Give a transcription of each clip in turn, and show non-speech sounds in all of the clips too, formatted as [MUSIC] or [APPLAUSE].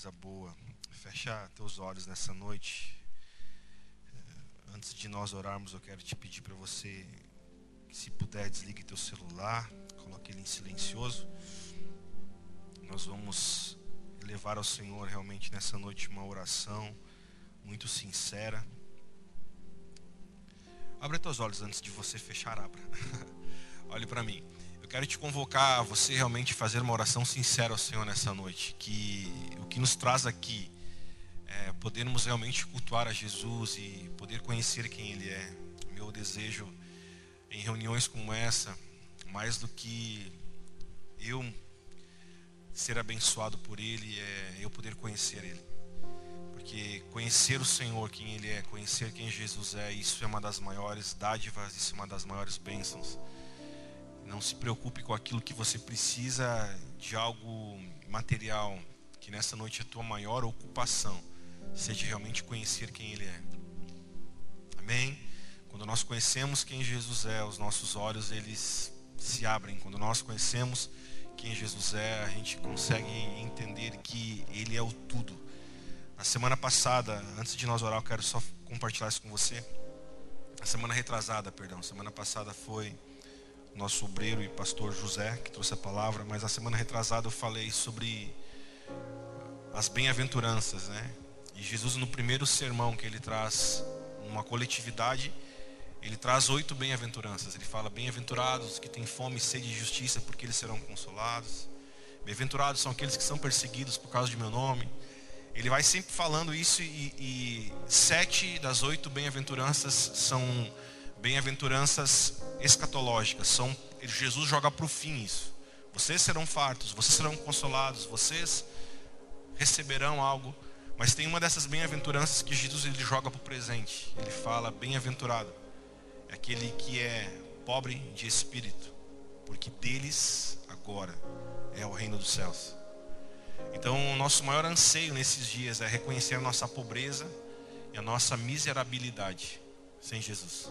coisa boa. Fecha teus olhos nessa noite. Eh, antes de nós orarmos, eu quero te pedir para você, se puder, desligue teu celular, coloque ele em silencioso. Nós vamos levar ao Senhor realmente nessa noite uma oração muito sincera. Abre teus olhos antes de você fechar, abra. [LAUGHS] Olhe para mim quero te convocar a você realmente fazer uma oração sincera ao Senhor nessa noite. Que o que nos traz aqui é podermos realmente cultuar a Jesus e poder conhecer quem Ele é. Meu desejo em reuniões como essa, mais do que eu ser abençoado por Ele, é eu poder conhecer Ele. Porque conhecer o Senhor, quem Ele é, conhecer quem Jesus é, isso é uma das maiores dádivas, isso é uma das maiores bênçãos não se preocupe com aquilo que você precisa de algo material, que nessa noite é a tua maior ocupação seja realmente conhecer quem Ele é. Amém? Quando nós conhecemos quem Jesus é, os nossos olhos eles se abrem. Quando nós conhecemos quem Jesus é, a gente consegue entender que Ele é o tudo. Na semana passada, antes de nós orar, eu quero só compartilhar isso com você. A semana retrasada, perdão, semana passada foi nosso obreiro e pastor José, que trouxe a palavra, mas a semana retrasada eu falei sobre as bem-aventuranças, né? E Jesus, no primeiro sermão que ele traz, numa coletividade, ele traz oito bem-aventuranças. Ele fala: Bem-aventurados que têm fome e sede de justiça, porque eles serão consolados. Bem-aventurados são aqueles que são perseguidos por causa de meu nome. Ele vai sempre falando isso, e, e sete das oito bem-aventuranças são bem-aventuranças escatológicas. São, Jesus joga para o fim isso. Vocês serão fartos, vocês serão consolados, vocês receberão algo. Mas tem uma dessas bem-aventuranças que Jesus ele joga para o presente. Ele fala: bem-aventurado é aquele que é pobre de espírito, porque deles agora é o reino dos céus. Então, o nosso maior anseio nesses dias é reconhecer a nossa pobreza e a nossa miserabilidade sem Jesus.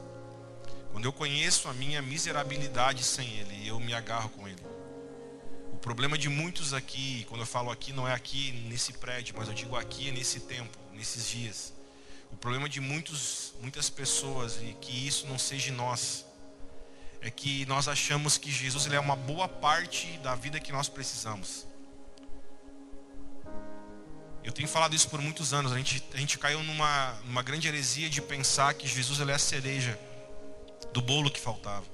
Quando eu conheço a minha miserabilidade sem Ele, eu me agarro com Ele. O problema de muitos aqui, quando eu falo aqui, não é aqui nesse prédio, mas eu digo aqui nesse tempo, nesses dias. O problema de muitos, muitas pessoas, e que isso não seja nós, é que nós achamos que Jesus ele é uma boa parte da vida que nós precisamos. Eu tenho falado isso por muitos anos. A gente, a gente caiu numa, numa grande heresia de pensar que Jesus ele é a cereja do bolo que faltava.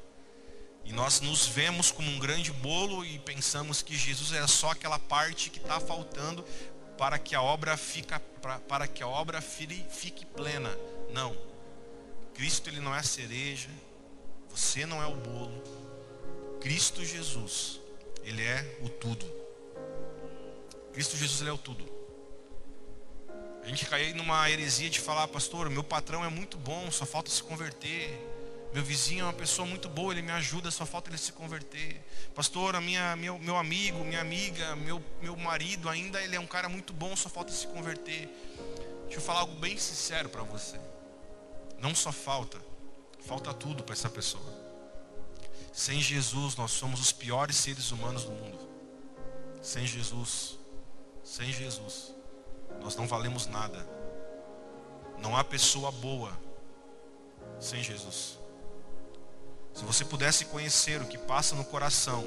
E nós nos vemos como um grande bolo e pensamos que Jesus é só aquela parte que está faltando para que a obra fica para, que a obra fique plena. Não. Cristo ele não é a cereja. Você não é o bolo. Cristo Jesus, ele é o tudo. Cristo Jesus ele é o tudo. A gente caiu numa heresia de falar, pastor, meu patrão é muito bom, só falta se converter. Meu vizinho é uma pessoa muito boa, ele me ajuda, só falta ele se converter. Pastor, a minha, meu, meu amigo, minha amiga, meu, meu marido ainda, ele é um cara muito bom, só falta se converter. Deixa eu falar algo bem sincero para você. Não só falta, falta tudo para essa pessoa. Sem Jesus, nós somos os piores seres humanos do mundo. Sem Jesus, sem Jesus, nós não valemos nada. Não há pessoa boa sem Jesus. Se você pudesse conhecer o que passa no coração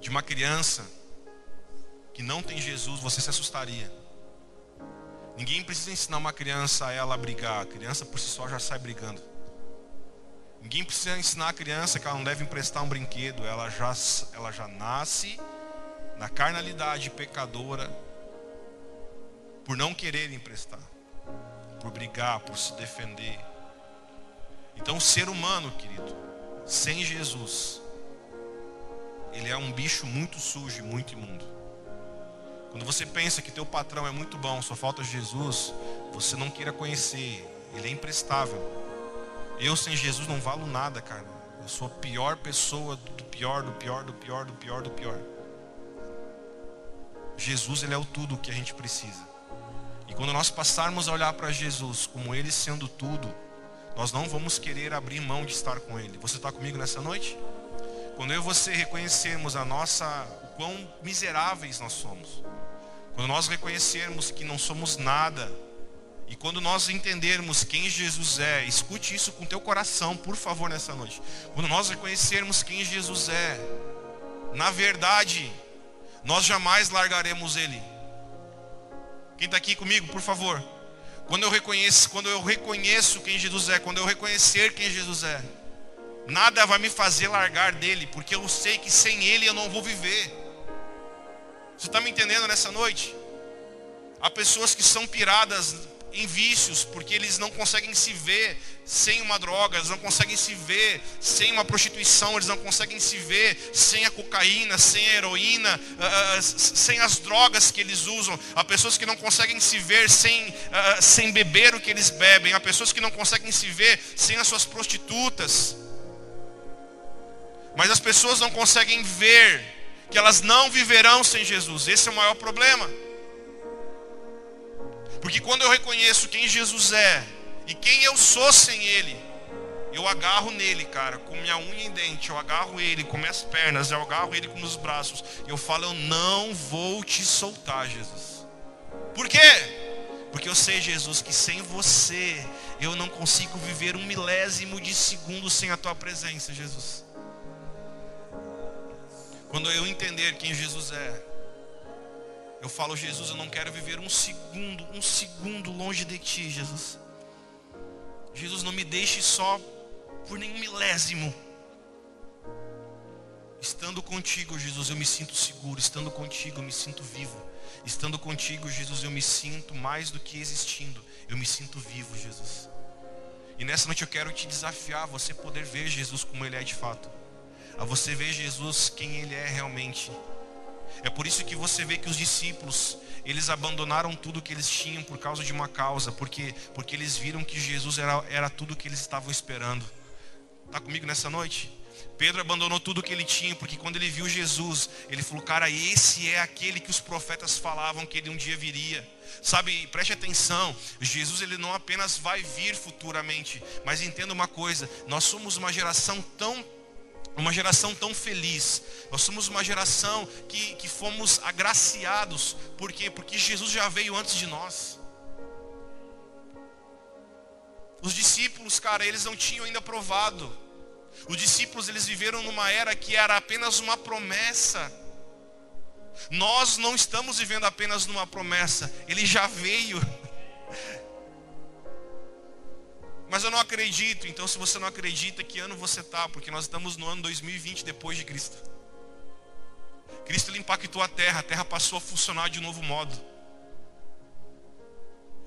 de uma criança que não tem Jesus, você se assustaria. Ninguém precisa ensinar uma criança a ela brigar, a criança por si só já sai brigando. Ninguém precisa ensinar a criança que ela não deve emprestar um brinquedo, ela já, ela já nasce na carnalidade pecadora por não querer emprestar, por brigar, por se defender. Então, o ser humano, querido, sem Jesus, ele é um bicho muito sujo e muito imundo. Quando você pensa que teu patrão é muito bom, só falta Jesus, você não queira conhecer, ele é imprestável. Eu sem Jesus não valo nada, cara. Eu sou a pior pessoa do pior, do pior, do pior, do pior, do pior. Jesus, ele é o tudo que a gente precisa. E quando nós passarmos a olhar para Jesus como ele sendo tudo, nós não vamos querer abrir mão de estar com Ele. Você está comigo nessa noite? Quando eu e você reconhecemos a nossa, o quão miseráveis nós somos, Quando nós reconhecermos que não somos nada, e quando nós entendermos quem Jesus é, escute isso com teu coração, por favor, nessa noite. Quando nós reconhecermos quem Jesus é, na verdade, nós jamais largaremos Ele. Quem está aqui comigo, por favor? Quando eu reconheço, quando eu reconheço quem Jesus é, quando eu reconhecer quem Jesus é, nada vai me fazer largar dele, porque eu sei que sem ele eu não vou viver. Você está me entendendo nessa noite? Há pessoas que são piradas em vícios, porque eles não conseguem se ver sem uma droga, eles não conseguem se ver sem uma prostituição, eles não conseguem se ver sem a cocaína, sem a heroína, uh, sem as drogas que eles usam. Há pessoas que não conseguem se ver sem, uh, sem beber o que eles bebem, há pessoas que não conseguem se ver sem as suas prostitutas. Mas as pessoas não conseguem ver que elas não viverão sem Jesus, esse é o maior problema. Porque quando eu reconheço quem Jesus é e quem eu sou sem Ele, eu agarro nele, cara, com minha unha em dente, eu agarro ele com minhas pernas, eu agarro ele com meus braços, eu falo, eu não vou te soltar, Jesus. Por quê? Porque eu sei, Jesus, que sem você eu não consigo viver um milésimo de segundo sem a tua presença, Jesus. Quando eu entender quem Jesus é, eu falo, Jesus, eu não quero viver um segundo, um segundo longe de ti, Jesus. Jesus, não me deixe só por nenhum milésimo. Estando contigo, Jesus, eu me sinto seguro. Estando contigo, eu me sinto vivo. Estando contigo, Jesus, eu me sinto mais do que existindo. Eu me sinto vivo, Jesus. E nessa noite eu quero te desafiar a você poder ver Jesus como Ele é de fato. A você ver Jesus quem Ele é realmente. É por isso que você vê que os discípulos, eles abandonaram tudo que eles tinham por causa de uma causa, porque, porque eles viram que Jesus era, era tudo que eles estavam esperando. Está comigo nessa noite? Pedro abandonou tudo que ele tinha, porque quando ele viu Jesus, ele falou: Cara, esse é aquele que os profetas falavam que ele um dia viria. Sabe, preste atenção: Jesus ele não apenas vai vir futuramente, mas entenda uma coisa: nós somos uma geração tão uma geração tão feliz. Nós somos uma geração que, que fomos agraciados. Por quê? Porque Jesus já veio antes de nós. Os discípulos, cara, eles não tinham ainda provado. Os discípulos, eles viveram numa era que era apenas uma promessa. Nós não estamos vivendo apenas numa promessa, ele já veio. [LAUGHS] Mas eu não acredito, então se você não acredita, que ano você está? Porque nós estamos no ano 2020 depois de Cristo. Cristo impactou a terra, a terra passou a funcionar de novo modo.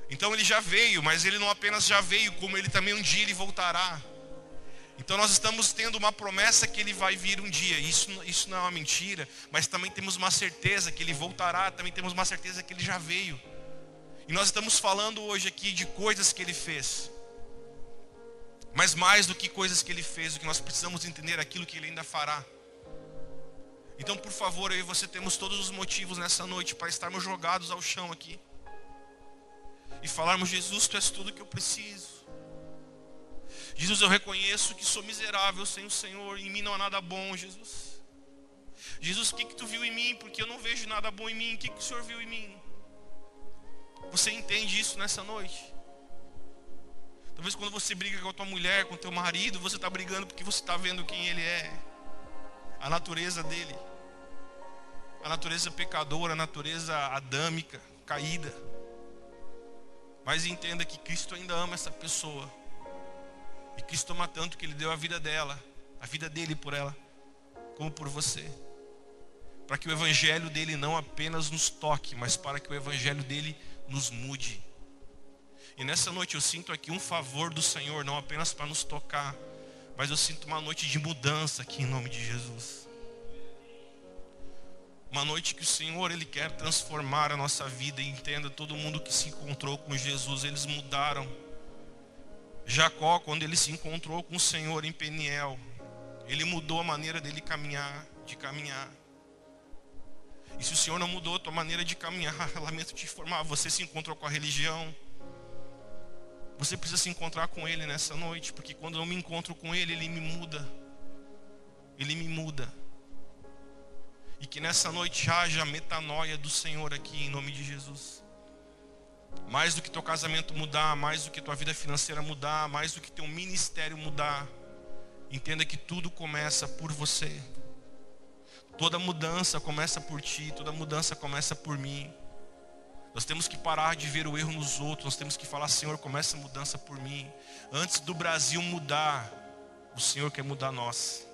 Então ele já veio, mas ele não apenas já veio, como ele também um dia ele voltará. Então nós estamos tendo uma promessa que ele vai vir um dia. Isso, isso não é uma mentira, mas também temos uma certeza que ele voltará, também temos uma certeza que ele já veio. E nós estamos falando hoje aqui de coisas que ele fez. Mas mais do que coisas que ele fez, o que nós precisamos entender é aquilo que ele ainda fará. Então, por favor, eu e você temos todos os motivos nessa noite para estarmos jogados ao chão aqui. E falarmos, Jesus, tu és tudo que eu preciso. Jesus, eu reconheço que sou miserável sem o Senhor, em mim não há nada bom, Jesus. Jesus, o que, que tu viu em mim? Porque eu não vejo nada bom em mim. O que, que o Senhor viu em mim? Você entende isso nessa noite? Talvez quando você briga com a tua mulher, com o teu marido, você está brigando porque você está vendo quem ele é. A natureza dele. A natureza pecadora, a natureza adâmica, caída. Mas entenda que Cristo ainda ama essa pessoa. E Cristo ama tanto que ele deu a vida dela, a vida dele por ela, como por você. Para que o evangelho dele não apenas nos toque, mas para que o evangelho dele nos mude. E nessa noite eu sinto aqui um favor do Senhor, não apenas para nos tocar, mas eu sinto uma noite de mudança aqui em nome de Jesus. Uma noite que o Senhor ele quer transformar a nossa vida e entenda todo mundo que se encontrou com Jesus, eles mudaram. Jacó, quando ele se encontrou com o Senhor em Peniel, ele mudou a maneira dele caminhar, de caminhar. E se o Senhor não mudou a tua maneira de caminhar, [LAUGHS] lamento te informar, você se encontrou com a religião, você precisa se encontrar com Ele nessa noite, porque quando eu me encontro com Ele, Ele me muda. Ele me muda. E que nessa noite haja metanoia do Senhor aqui, em nome de Jesus. Mais do que teu casamento mudar, mais do que tua vida financeira mudar, mais do que teu ministério mudar, entenda que tudo começa por você. Toda mudança começa por ti, toda mudança começa por mim. Nós temos que parar de ver o erro nos outros, nós temos que falar, Senhor, começa a mudança por mim. Antes do Brasil mudar, o Senhor quer mudar nós.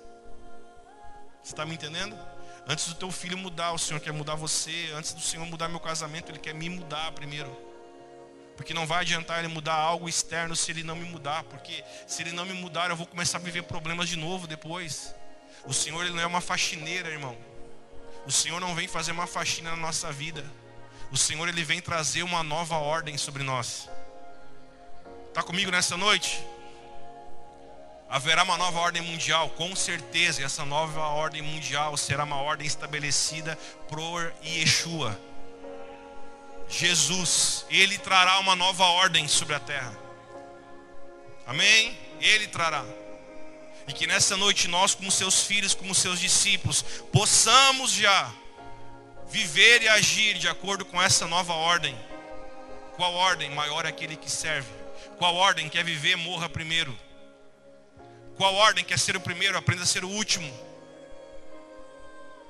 Você está me entendendo? Antes do teu filho mudar, o Senhor quer mudar você. Antes do Senhor mudar meu casamento, Ele quer me mudar primeiro. Porque não vai adiantar Ele mudar algo externo se Ele não me mudar. Porque se Ele não me mudar, eu vou começar a viver problemas de novo depois. O Senhor Ele não é uma faxineira, irmão. O Senhor não vem fazer uma faxina na nossa vida. O Senhor ele vem trazer uma nova ordem sobre nós. Está comigo nessa noite? Haverá uma nova ordem mundial, com certeza. E essa nova ordem mundial será uma ordem estabelecida por Yeshua. Jesus, ele trará uma nova ordem sobre a terra. Amém? Ele trará. E que nessa noite nós, como seus filhos, como seus discípulos, possamos já viver e agir de acordo com essa nova ordem. Qual ordem? Maior é aquele que serve. Qual ordem quer viver, morra primeiro. Qual ordem quer ser o primeiro, aprenda a ser o último.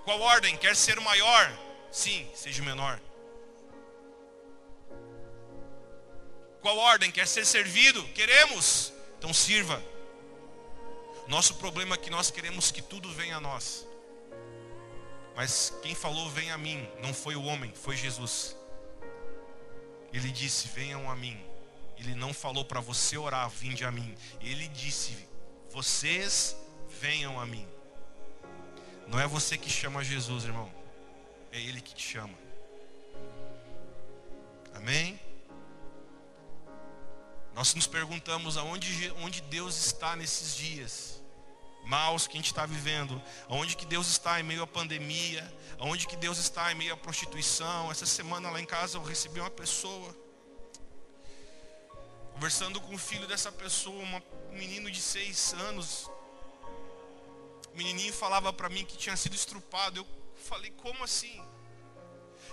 Qual ordem quer ser o maior? Sim, seja o menor. Qual ordem quer ser servido? Queremos, então sirva. Nosso problema é que nós queremos que tudo venha a nós. Mas quem falou, vem a mim, não foi o homem, foi Jesus. Ele disse: Venham a mim. Ele não falou para você orar, vinde a mim. Ele disse: Vocês venham a mim. Não é você que chama Jesus, irmão. É Ele que te chama. Amém? Nós nos perguntamos aonde onde Deus está nesses dias maus que a gente está vivendo, aonde que Deus está em meio à pandemia, aonde que Deus está em meio à prostituição. Essa semana lá em casa eu recebi uma pessoa, conversando com o filho dessa pessoa, um menino de seis anos. O menininho falava para mim que tinha sido estrupado. Eu falei, como assim?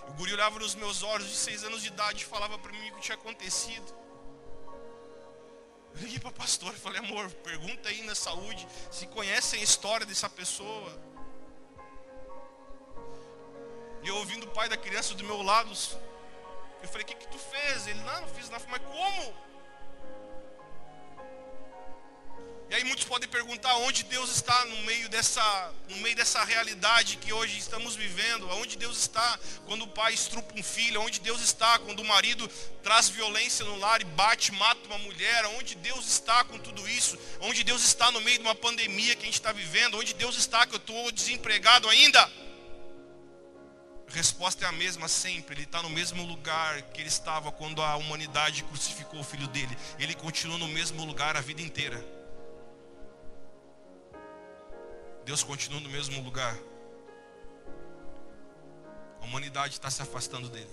O guri olhava nos meus olhos de seis anos de idade e falava para mim o que tinha acontecido. Eu liguei para a pastora e falei, amor, pergunta aí na saúde se conhecem a história dessa pessoa. E eu ouvindo o pai da criança do meu lado, eu falei, o que, que tu fez? Ele, não, não fiz nada. Mas como? E aí muitos podem perguntar onde Deus está no meio dessa, no meio dessa realidade que hoje estamos vivendo, onde Deus está quando o pai estrupa um filho, onde Deus está quando o marido traz violência no lar e bate, mata uma mulher, onde Deus está com tudo isso, onde Deus está no meio de uma pandemia que a gente está vivendo, onde Deus está que eu estou desempregado ainda. A resposta é a mesma sempre. Ele está no mesmo lugar que ele estava quando a humanidade crucificou o filho dele. Ele continua no mesmo lugar a vida inteira. Deus continua no mesmo lugar. A humanidade está se afastando dele.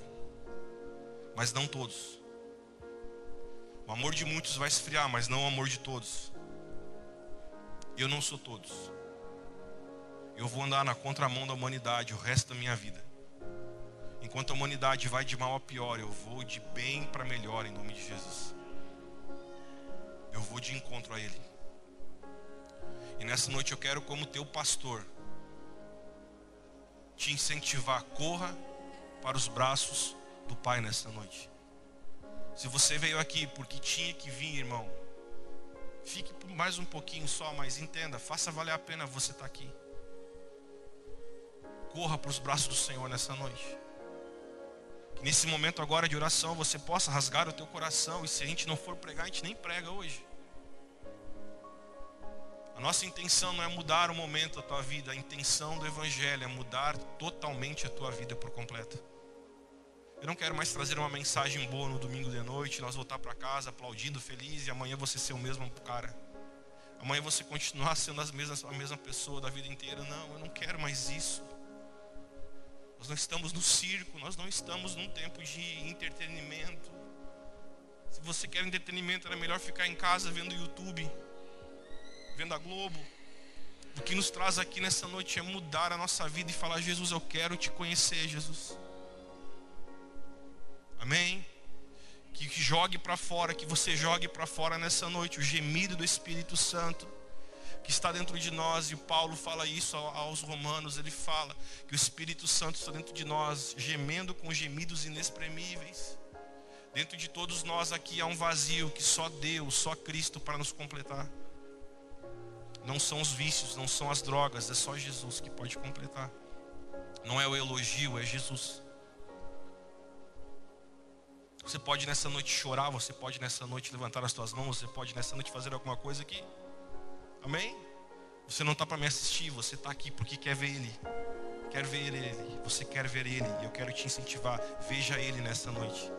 Mas não todos. O amor de muitos vai esfriar, mas não o amor de todos. Eu não sou todos. Eu vou andar na contramão da humanidade o resto da minha vida. Enquanto a humanidade vai de mal a pior, eu vou de bem para melhor em nome de Jesus. Eu vou de encontro a Ele. E nessa noite eu quero, como teu pastor, te incentivar. Corra para os braços do Pai nessa noite. Se você veio aqui porque tinha que vir, irmão, fique mais um pouquinho só, mas entenda, faça valer a pena você estar aqui. Corra para os braços do Senhor nessa noite. Que nesse momento agora de oração você possa rasgar o teu coração. E se a gente não for pregar, a gente nem prega hoje. A nossa intenção não é mudar o momento da tua vida, a intenção do Evangelho é mudar totalmente a tua vida por completo. Eu não quero mais trazer uma mensagem boa no domingo de noite, nós voltar para casa aplaudindo, feliz, e amanhã você ser o mesmo cara. Amanhã você continuar sendo as mesmas, a mesma pessoa da vida inteira. Não, eu não quero mais isso. Nós não estamos no circo, nós não estamos num tempo de entretenimento. Se você quer entretenimento, era melhor ficar em casa vendo YouTube vendo a Globo, O que nos traz aqui nessa noite é mudar a nossa vida e falar: Jesus, eu quero te conhecer, Jesus. Amém? Que jogue para fora, que você jogue para fora nessa noite o gemido do Espírito Santo que está dentro de nós, e Paulo fala isso aos romanos, ele fala que o Espírito Santo está dentro de nós, gemendo com gemidos inexprimíveis. Dentro de todos nós aqui há um vazio que só Deus, só Cristo para nos completar. Não são os vícios, não são as drogas, é só Jesus que pode completar. Não é o elogio, é Jesus. Você pode nessa noite chorar, você pode nessa noite levantar as suas mãos, você pode nessa noite fazer alguma coisa aqui. Amém? Você não está para me assistir, você está aqui porque quer ver Ele. Quer ver Ele, você quer ver Ele, e eu quero te incentivar. Veja Ele nessa noite.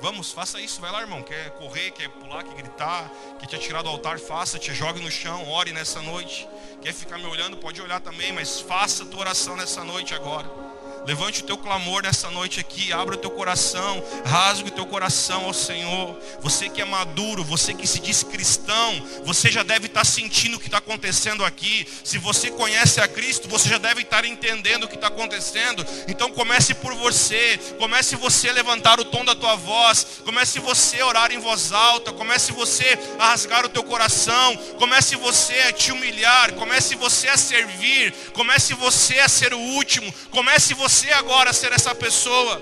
Vamos, faça isso, vai lá, irmão. Quer correr, quer pular, quer gritar, quer te atirar do altar, faça, te jogue no chão, ore nessa noite. Quer ficar me olhando, pode olhar também, mas faça a tua oração nessa noite agora. Levante o teu clamor nessa noite aqui, abra o teu coração, rasgue o teu coração ao Senhor. Você que é maduro, você que se diz cristão, você já deve estar sentindo o que está acontecendo aqui. Se você conhece a Cristo, você já deve estar entendendo o que está acontecendo. Então comece por você, comece você a levantar o tom da tua voz, comece você a orar em voz alta, comece você a rasgar o teu coração, comece você a te humilhar, comece você a servir, comece você a ser o último, comece você você agora ser essa pessoa.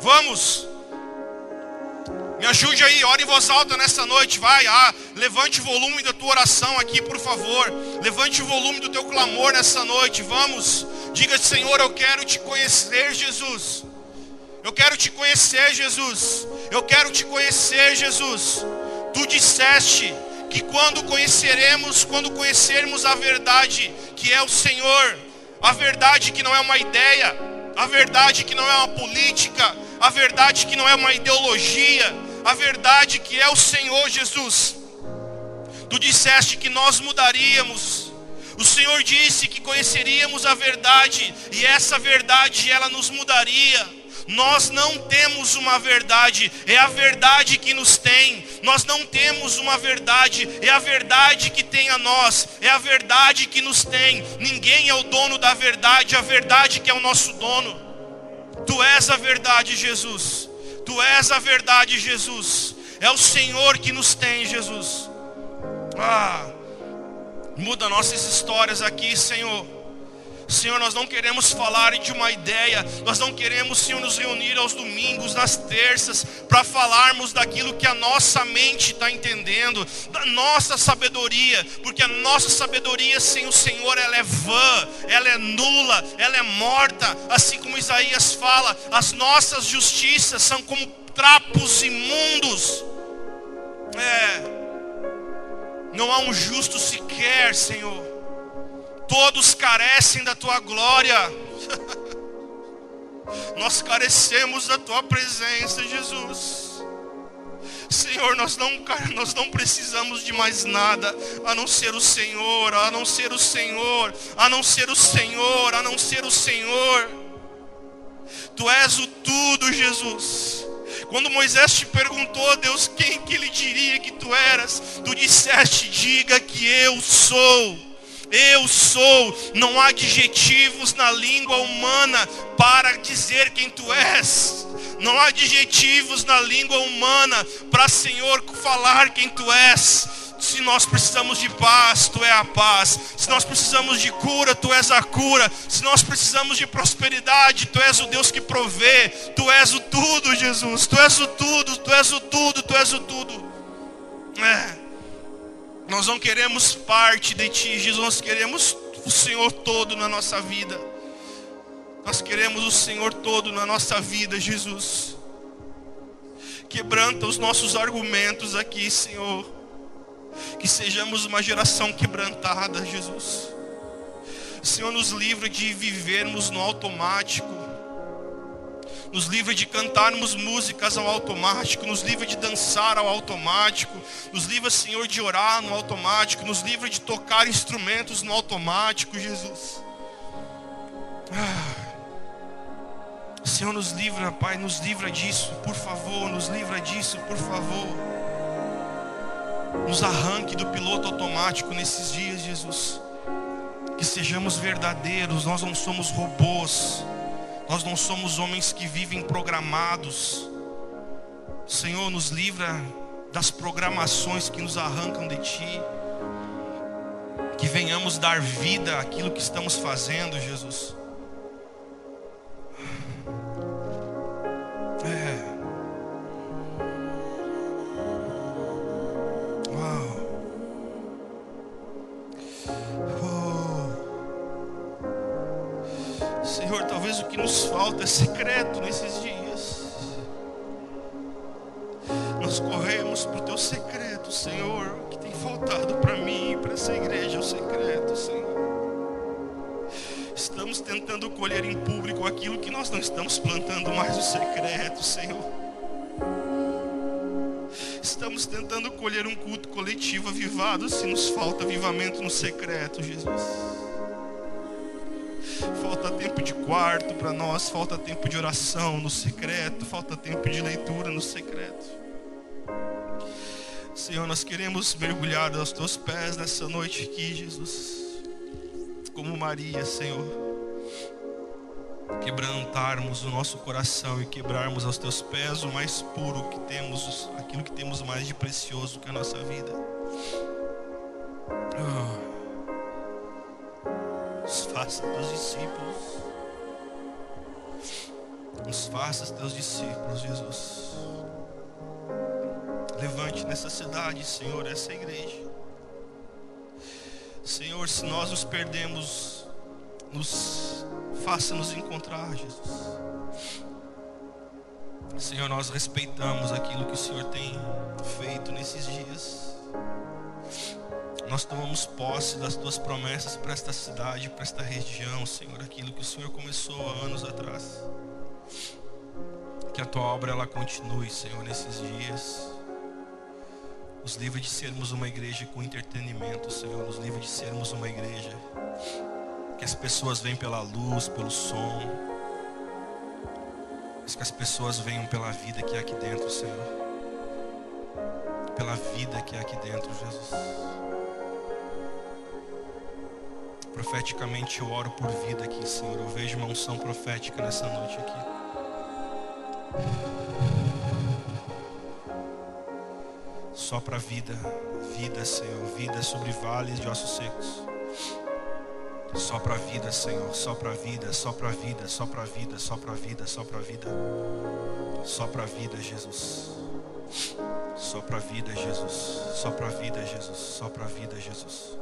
Vamos. Me ajude aí, ore em voz alta nessa noite, vai. Ah, levante o volume da tua oração aqui, por favor. Levante o volume do teu clamor nessa noite. Vamos. Diga, Senhor, eu quero te conhecer, Jesus. Eu quero te conhecer, Jesus. Eu quero te conhecer, Jesus. Tu disseste que quando conheceremos, quando conhecermos a verdade, que é o Senhor, a verdade que não é uma ideia, a verdade que não é uma política, a verdade que não é uma ideologia, a verdade que é o Senhor Jesus. Tu disseste que nós mudaríamos. O Senhor disse que conheceríamos a verdade e essa verdade ela nos mudaria. Nós não temos uma verdade, é a verdade que nos tem. Nós não temos uma verdade, é a verdade que tem a nós, é a verdade que nos tem. Ninguém é o dono da verdade, a verdade que é o nosso dono. Tu és a verdade, Jesus. Tu és a verdade, Jesus. É o Senhor que nos tem, Jesus. Ah, muda nossas histórias aqui, Senhor. Senhor, nós não queremos falar de uma ideia, nós não queremos, Senhor, nos reunir aos domingos, nas terças, para falarmos daquilo que a nossa mente está entendendo, da nossa sabedoria, porque a nossa sabedoria sem o Senhor, ela é vã, ela é nula, ela é morta, assim como Isaías fala, as nossas justiças são como trapos imundos. É. Não há um justo sequer, Senhor todos carecem da tua glória. [LAUGHS] Nós carecemos da tua presença, Jesus. Senhor, nós não, nós não precisamos de mais nada a não ser o Senhor, a não ser o Senhor, a não ser o Senhor, a não ser o Senhor. Tu és o tudo, Jesus. Quando Moisés te perguntou, Deus, quem que ele diria que tu eras? Tu disseste, diga que eu sou. Eu sou. Não há adjetivos na língua humana para dizer quem tu és. Não há adjetivos na língua humana para, Senhor, falar quem tu és. Se nós precisamos de paz, tu é a paz. Se nós precisamos de cura, tu és a cura. Se nós precisamos de prosperidade, tu és o Deus que provê. Tu és o tudo, Jesus. Tu és o tudo, tu és o tudo, tu és o tudo. É. Nós não queremos parte de Ti, Jesus, nós queremos o Senhor todo na nossa vida. Nós queremos o Senhor todo na nossa vida, Jesus. Quebranta os nossos argumentos aqui, Senhor. Que sejamos uma geração quebrantada, Jesus. Senhor, nos livra de vivermos no automático nos livra de cantarmos músicas ao automático, nos livra de dançar ao automático, nos livra, Senhor, de orar no automático, nos livra de tocar instrumentos no automático, Jesus. Ah. Senhor, nos livra, Pai, nos livra disso, por favor, nos livra disso, por favor. Nos arranque do piloto automático nesses dias, Jesus. Que sejamos verdadeiros, nós não somos robôs, nós não somos homens que vivem programados. Senhor, nos livra das programações que nos arrancam de Ti. Que venhamos dar vida àquilo que estamos fazendo, Jesus. Falta é secreto nesses dias. Nós corremos para o teu secreto, Senhor. O que tem faltado para mim, para essa igreja, é o secreto, Senhor. Estamos tentando colher em público aquilo que nós não estamos plantando mais o secreto, Senhor. Estamos tentando colher um culto coletivo avivado se nos falta avivamento no secreto, Jesus quarto para nós, falta tempo de oração no secreto, falta tempo de leitura no secreto. Senhor, nós queremos mergulhar aos teus pés nessa noite aqui, Jesus. Como Maria, Senhor. Quebrantarmos o nosso coração e quebrarmos aos teus pés o mais puro que temos, aquilo que temos mais de precioso que é a nossa vida. Oh. Faça teus discípulos. Nos faça teus discípulos, Jesus. Levante nessa cidade, Senhor, essa igreja. Senhor, se nós nos perdemos, nos faça nos encontrar, Jesus. Senhor, nós respeitamos aquilo que o Senhor tem feito nesses dias nós tomamos posse das tuas promessas para esta cidade, para esta região, Senhor, aquilo que o Senhor começou há anos atrás. Que a tua obra ela continue, Senhor, nesses dias. Nos livre de sermos uma igreja com entretenimento, Senhor. Nos livre de sermos uma igreja que as pessoas vêm pela luz, pelo som. Mas que as pessoas venham pela vida que é aqui dentro, Senhor. Pela vida que é aqui dentro, Jesus. Profeticamente eu oro por vida aqui, Senhor. Eu vejo uma unção profética nessa noite aqui. Só para vida, vida, Senhor, vida sobre vales de ossos secos. Só para vida, Senhor, só para vida, só para vida, só para vida, só para vida, só para vida. Só para vida, Jesus. Só para vida, Jesus. Só para vida, Jesus. Só para vida, Jesus.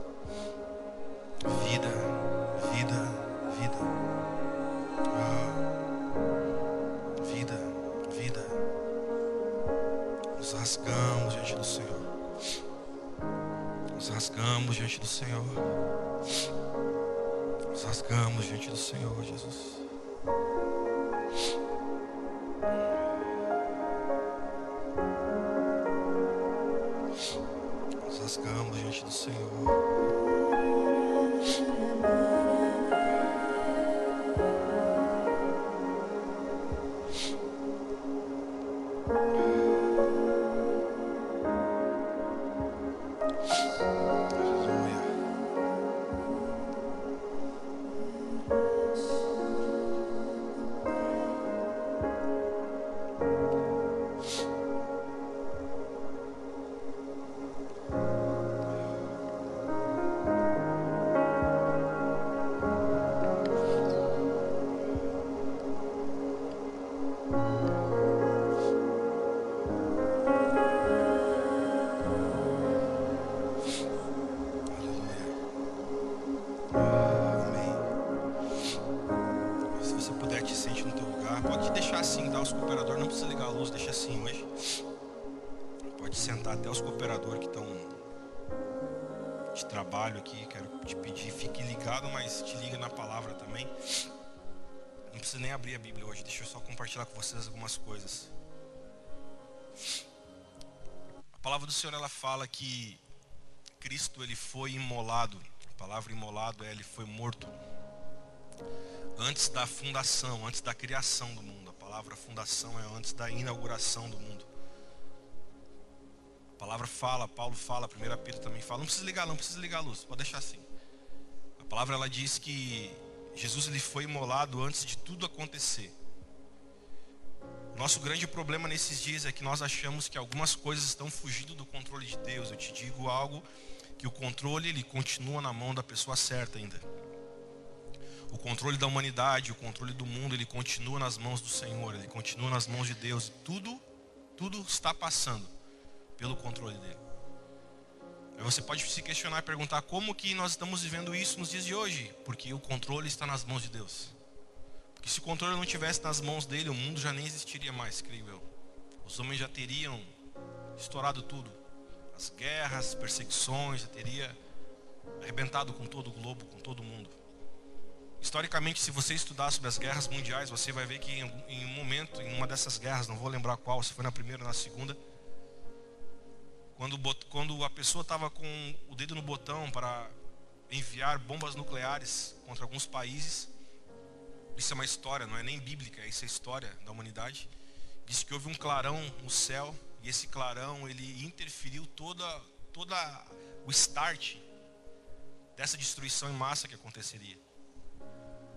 Vida, Senhor. Nos rasgamos diante do Senhor, Jesus. Do Senhor ela fala que Cristo ele foi imolado. A palavra imolado é ele foi morto antes da fundação, antes da criação do mundo. A palavra fundação é antes da inauguração do mundo. A palavra fala, Paulo fala, 1 Pedro também fala. Não precisa ligar, não precisa ligar a luz, pode deixar assim. A palavra ela diz que Jesus ele foi imolado antes de tudo acontecer. Nosso grande problema nesses dias é que nós achamos que algumas coisas estão fugindo do controle de Deus. Eu te digo algo que o controle ele continua na mão da pessoa certa ainda. O controle da humanidade, o controle do mundo, ele continua nas mãos do Senhor, ele continua nas mãos de Deus. Tudo, tudo está passando pelo controle dele. Aí você pode se questionar e perguntar como que nós estamos vivendo isso nos dias de hoje, porque o controle está nas mãos de Deus. Porque se o controle não tivesse nas mãos dele, o mundo já nem existiria mais, creio eu. Os homens já teriam estourado tudo. As guerras, perseguições, já teria arrebentado com todo o globo, com todo o mundo. Historicamente, se você estudar sobre as guerras mundiais, você vai ver que em um momento, em uma dessas guerras, não vou lembrar qual, se foi na primeira ou na segunda, quando, quando a pessoa estava com o dedo no botão para enviar bombas nucleares contra alguns países, isso é uma história, não é nem bíblica, isso é história da humanidade. Diz que houve um clarão no céu e esse clarão ele interferiu toda toda o start dessa destruição em massa que aconteceria.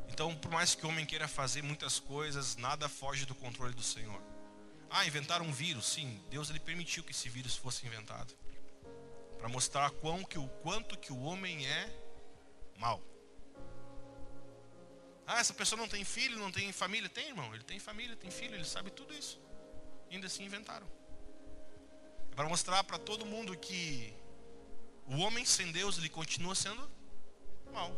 Então, por mais que o homem queira fazer muitas coisas, nada foge do controle do Senhor. Ah, inventaram um vírus, sim. Deus ele permitiu que esse vírus fosse inventado para mostrar quão que o quanto que o homem é mal. Ah, essa pessoa não tem filho, não tem família. Tem, irmão. Ele tem família, tem filho, ele sabe tudo isso. ainda assim inventaram. É para mostrar para todo mundo que o homem sem Deus, ele continua sendo mal.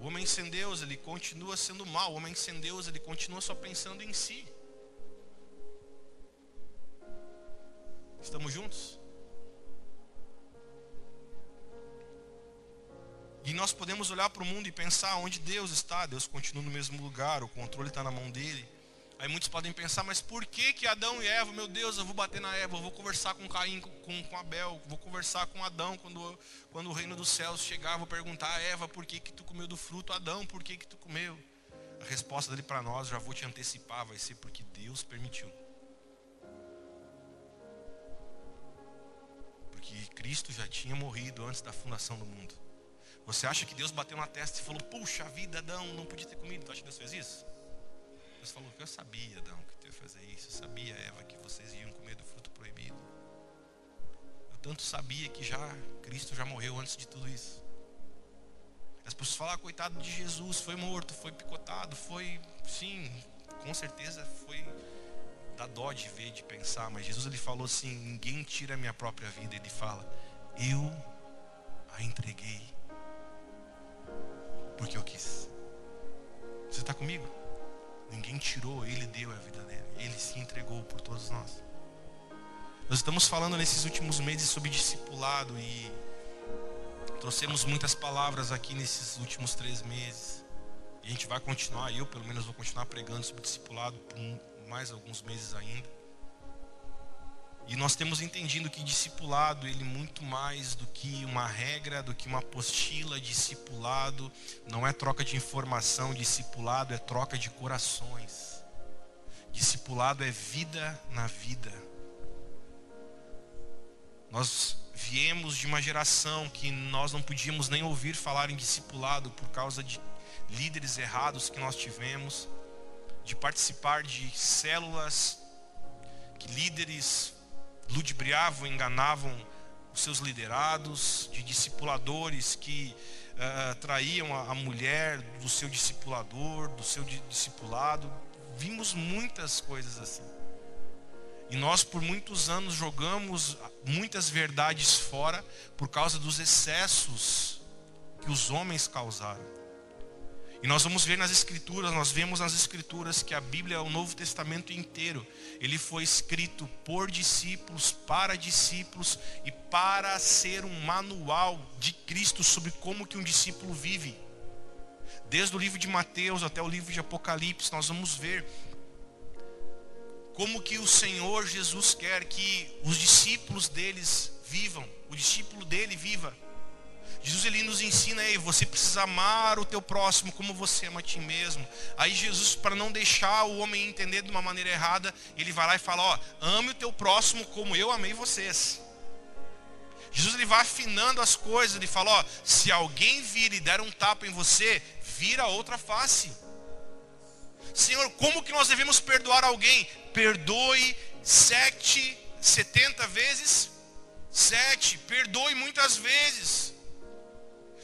O homem sem Deus, ele continua sendo mal. O homem sem Deus, ele continua só pensando em si. Estamos juntos? E nós podemos olhar para o mundo e pensar onde Deus está. Deus continua no mesmo lugar, o controle está na mão dele. Aí muitos podem pensar, mas por que que Adão e Eva, meu Deus, eu vou bater na Eva, eu vou conversar com Caim, com, com Abel, vou conversar com Adão quando, quando o reino dos céus chegar, vou perguntar a Eva, por que que tu comeu do fruto? Adão, por que que tu comeu? A resposta dele para nós, já vou te antecipar, vai ser porque Deus permitiu. Porque Cristo já tinha morrido antes da fundação do mundo. Você acha que Deus bateu na testa e falou: Puxa vida, Adão, não podia ter comido? Tu acha que Deus fez isso? Deus falou: Eu sabia, Adão, que tu ia fazer isso. Eu sabia, Eva, que vocês iam comer do fruto proibido. Eu tanto sabia que já Cristo já morreu antes de tudo isso. As pessoas falam: ah, Coitado de Jesus, foi morto, foi picotado, foi. Sim, com certeza foi. da dó de ver, de pensar. Mas Jesus ele falou assim: Ninguém tira a minha própria vida. Ele fala: Eu a entreguei porque eu quis. Você está comigo? Ninguém tirou, Ele deu a vida dele. Ele se entregou por todos nós. Nós estamos falando nesses últimos meses sobre discipulado e trouxemos muitas palavras aqui nesses últimos três meses. E a gente vai continuar, eu pelo menos vou continuar pregando sobre discipulado por mais alguns meses ainda. E nós temos entendido que discipulado, ele muito mais do que uma regra, do que uma apostila, discipulado não é troca de informação, discipulado é troca de corações. Discipulado é vida na vida. Nós viemos de uma geração que nós não podíamos nem ouvir falar em discipulado por causa de líderes errados que nós tivemos, de participar de células que líderes ludibriavam, enganavam os seus liderados, de discipuladores que uh, traíam a, a, mulher do seu discipulador, do seu discipulado. Vimos muitas coisas assim. E nós, por muitos anos, jogamos muitas verdades fora por causa dos excessos que os homens causaram. E nós vamos ver nas escrituras, nós vemos nas escrituras que a Bíblia, o Novo Testamento inteiro, ele foi escrito por discípulos, para discípulos e para ser um manual de Cristo sobre como que um discípulo vive. Desde o livro de Mateus até o livro de Apocalipse, nós vamos ver como que o Senhor Jesus quer que os discípulos deles vivam, o discípulo dele viva. Jesus ele nos ensina aí, você precisa amar o teu próximo como você ama a ti mesmo. Aí Jesus, para não deixar o homem entender de uma maneira errada, ele vai lá e fala: Ó, ame o teu próximo como eu amei vocês. Jesus ele vai afinando as coisas, ele fala, ó, se alguém vir e der um tapa em você, vira outra face. Senhor, como que nós devemos perdoar alguém? Perdoe sete, setenta vezes sete, perdoe muitas vezes.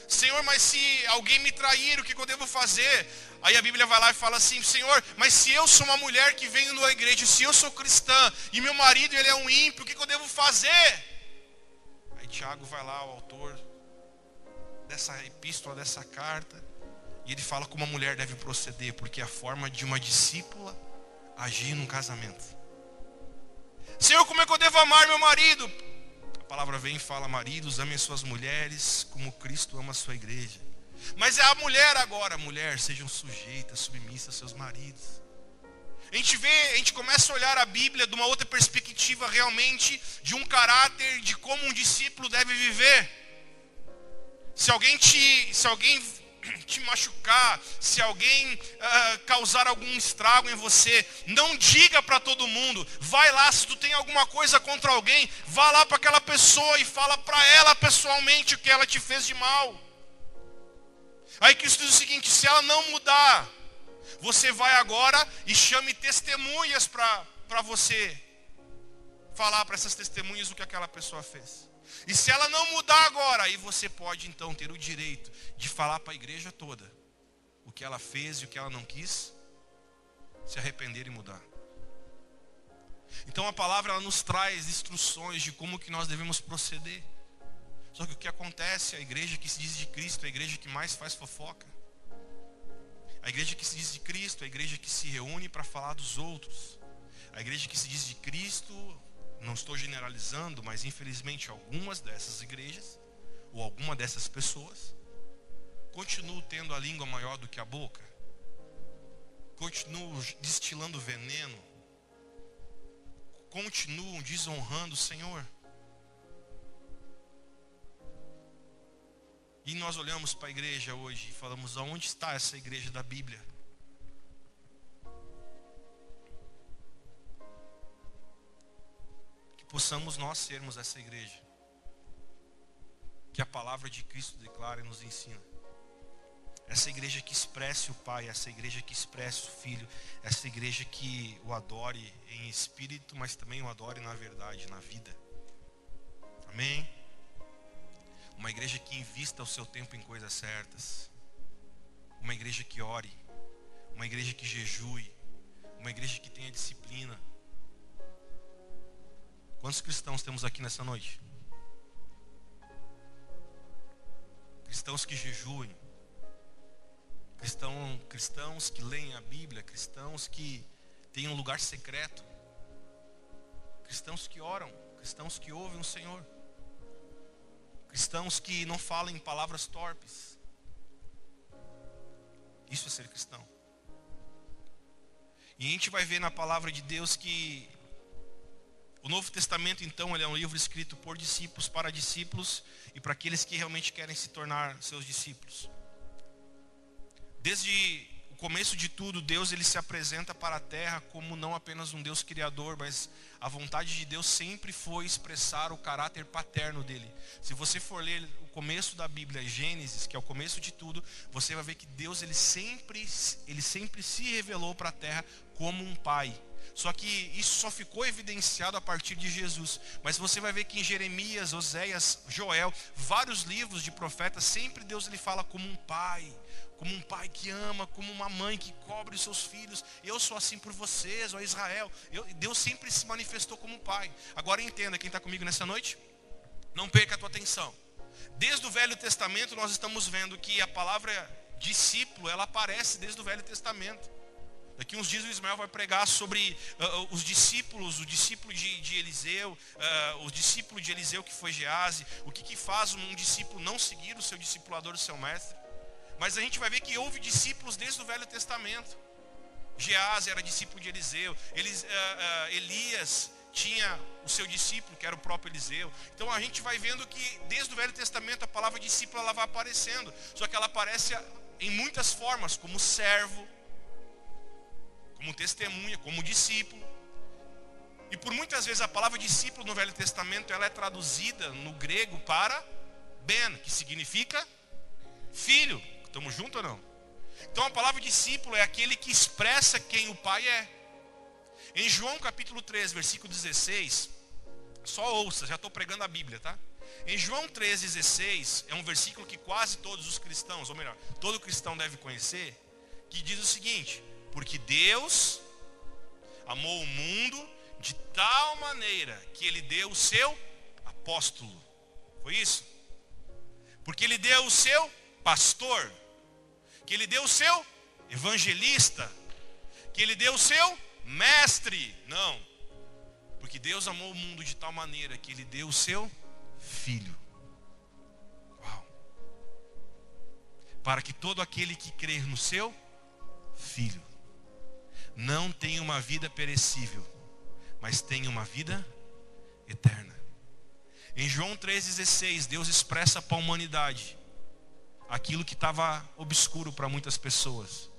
Senhor, mas se alguém me trair, o que eu devo fazer? Aí a Bíblia vai lá e fala assim: Senhor, mas se eu sou uma mulher que venho na igreja, se eu sou cristã e meu marido ele é um ímpio, o que eu devo fazer? Aí Tiago vai lá, o autor dessa epístola, dessa carta, e ele fala como a mulher deve proceder, porque é a forma de uma discípula agir num casamento. Senhor, como é que eu devo amar meu marido? A palavra vem e fala: maridos, amem suas mulheres como Cristo ama a sua igreja. Mas é a mulher agora, mulher, sejam sujeitas, submissas aos seus maridos. A gente vê, a gente começa a olhar a Bíblia de uma outra perspectiva realmente de um caráter de como um discípulo deve viver. Se alguém te, se alguém [CLEARS THROAT] te machucar, se alguém uh, causar algum estrago em você, não diga para todo mundo. Vai lá, se tu tem alguma coisa contra alguém, vá lá para aquela pessoa e fala para ela pessoalmente o que ela te fez de mal. Aí Cristo diz o seguinte: se ela não mudar, você vai agora e chame testemunhas para você falar para essas testemunhas o que aquela pessoa fez. E se ela não mudar agora, aí você pode então ter o direito de falar para a igreja toda o que ela fez e o que ela não quis, se arrepender e mudar. Então a palavra ela nos traz instruções de como que nós devemos proceder. Só que o que acontece, a igreja que se diz de Cristo, a igreja que mais faz fofoca. A igreja que se diz de Cristo, a igreja que se reúne para falar dos outros. A igreja que se diz de Cristo, não estou generalizando, mas infelizmente algumas dessas igrejas, ou alguma dessas pessoas, continuam tendo a língua maior do que a boca, continuam destilando veneno, continuam desonrando o Senhor. E nós olhamos para a igreja hoje e falamos: aonde está essa igreja da Bíblia? Possamos nós sermos essa igreja. Que a palavra de Cristo declara e nos ensina. Essa igreja que expresse o Pai, essa igreja que expresse o Filho, essa igreja que o adore em espírito, mas também o adore na verdade, na vida. Amém? Uma igreja que invista o seu tempo em coisas certas. Uma igreja que ore. Uma igreja que jejue. Uma igreja que tenha disciplina. Quantos cristãos temos aqui nessa noite? Cristãos que jejuem. Cristão, cristãos que leem a Bíblia. Cristãos que têm um lugar secreto. Cristãos que oram. Cristãos que ouvem o Senhor. Cristãos que não falam em palavras torpes. Isso é ser cristão. E a gente vai ver na palavra de Deus que o Novo Testamento, então, é um livro escrito por discípulos, para discípulos e para aqueles que realmente querem se tornar seus discípulos. Desde começo de tudo, Deus ele se apresenta para a terra como não apenas um Deus criador, mas a vontade de Deus sempre foi expressar o caráter paterno dele. Se você for ler o começo da Bíblia, Gênesis, que é o começo de tudo, você vai ver que Deus ele sempre, ele sempre se revelou para a terra como um pai. Só que isso só ficou evidenciado a partir de Jesus. Mas você vai ver que em Jeremias, Oséias, Joel, vários livros de profetas, sempre Deus ele fala como um pai como um pai que ama, como uma mãe que cobre os seus filhos. Eu sou assim por vocês, ó Israel. Eu, Deus sempre se manifestou como pai. Agora entenda, quem está comigo nessa noite, não perca a tua atenção. Desde o Velho Testamento nós estamos vendo que a palavra discípulo, ela aparece desde o Velho Testamento. Daqui uns dias o Ismael vai pregar sobre uh, os discípulos, o discípulo de, de Eliseu, uh, o discípulo de Eliseu que foi Gease, o que, que faz um discípulo não seguir o seu discipulador, o seu mestre. Mas a gente vai ver que houve discípulos desde o Velho Testamento. Gease era discípulo de Eliseu. Elis, uh, Elias tinha o seu discípulo, que era o próprio Eliseu. Então a gente vai vendo que desde o Velho Testamento a palavra discípulo ela vai aparecendo. Só que ela aparece em muitas formas, como servo, como testemunha, como discípulo. E por muitas vezes a palavra discípulo no Velho Testamento ela é traduzida no grego para ben, que significa filho. Estamos juntos ou não? Então a palavra discípulo é aquele que expressa quem o pai é. Em João capítulo 3, versículo 16, só ouça, já estou pregando a Bíblia, tá? Em João 3,16, é um versículo que quase todos os cristãos, ou melhor, todo cristão deve conhecer, que diz o seguinte: Porque Deus amou o mundo de tal maneira que ele deu o seu apóstolo. Foi isso? Porque ele deu o seu pastor, que ele deu o seu evangelista, que ele deu o seu mestre. Não. Porque Deus amou o mundo de tal maneira que ele deu o seu filho. Uau. Para que todo aquele que crer no seu filho não tenha uma vida perecível, mas tenha uma vida eterna. Em João 3,16, Deus expressa para a humanidade aquilo que estava obscuro para muitas pessoas.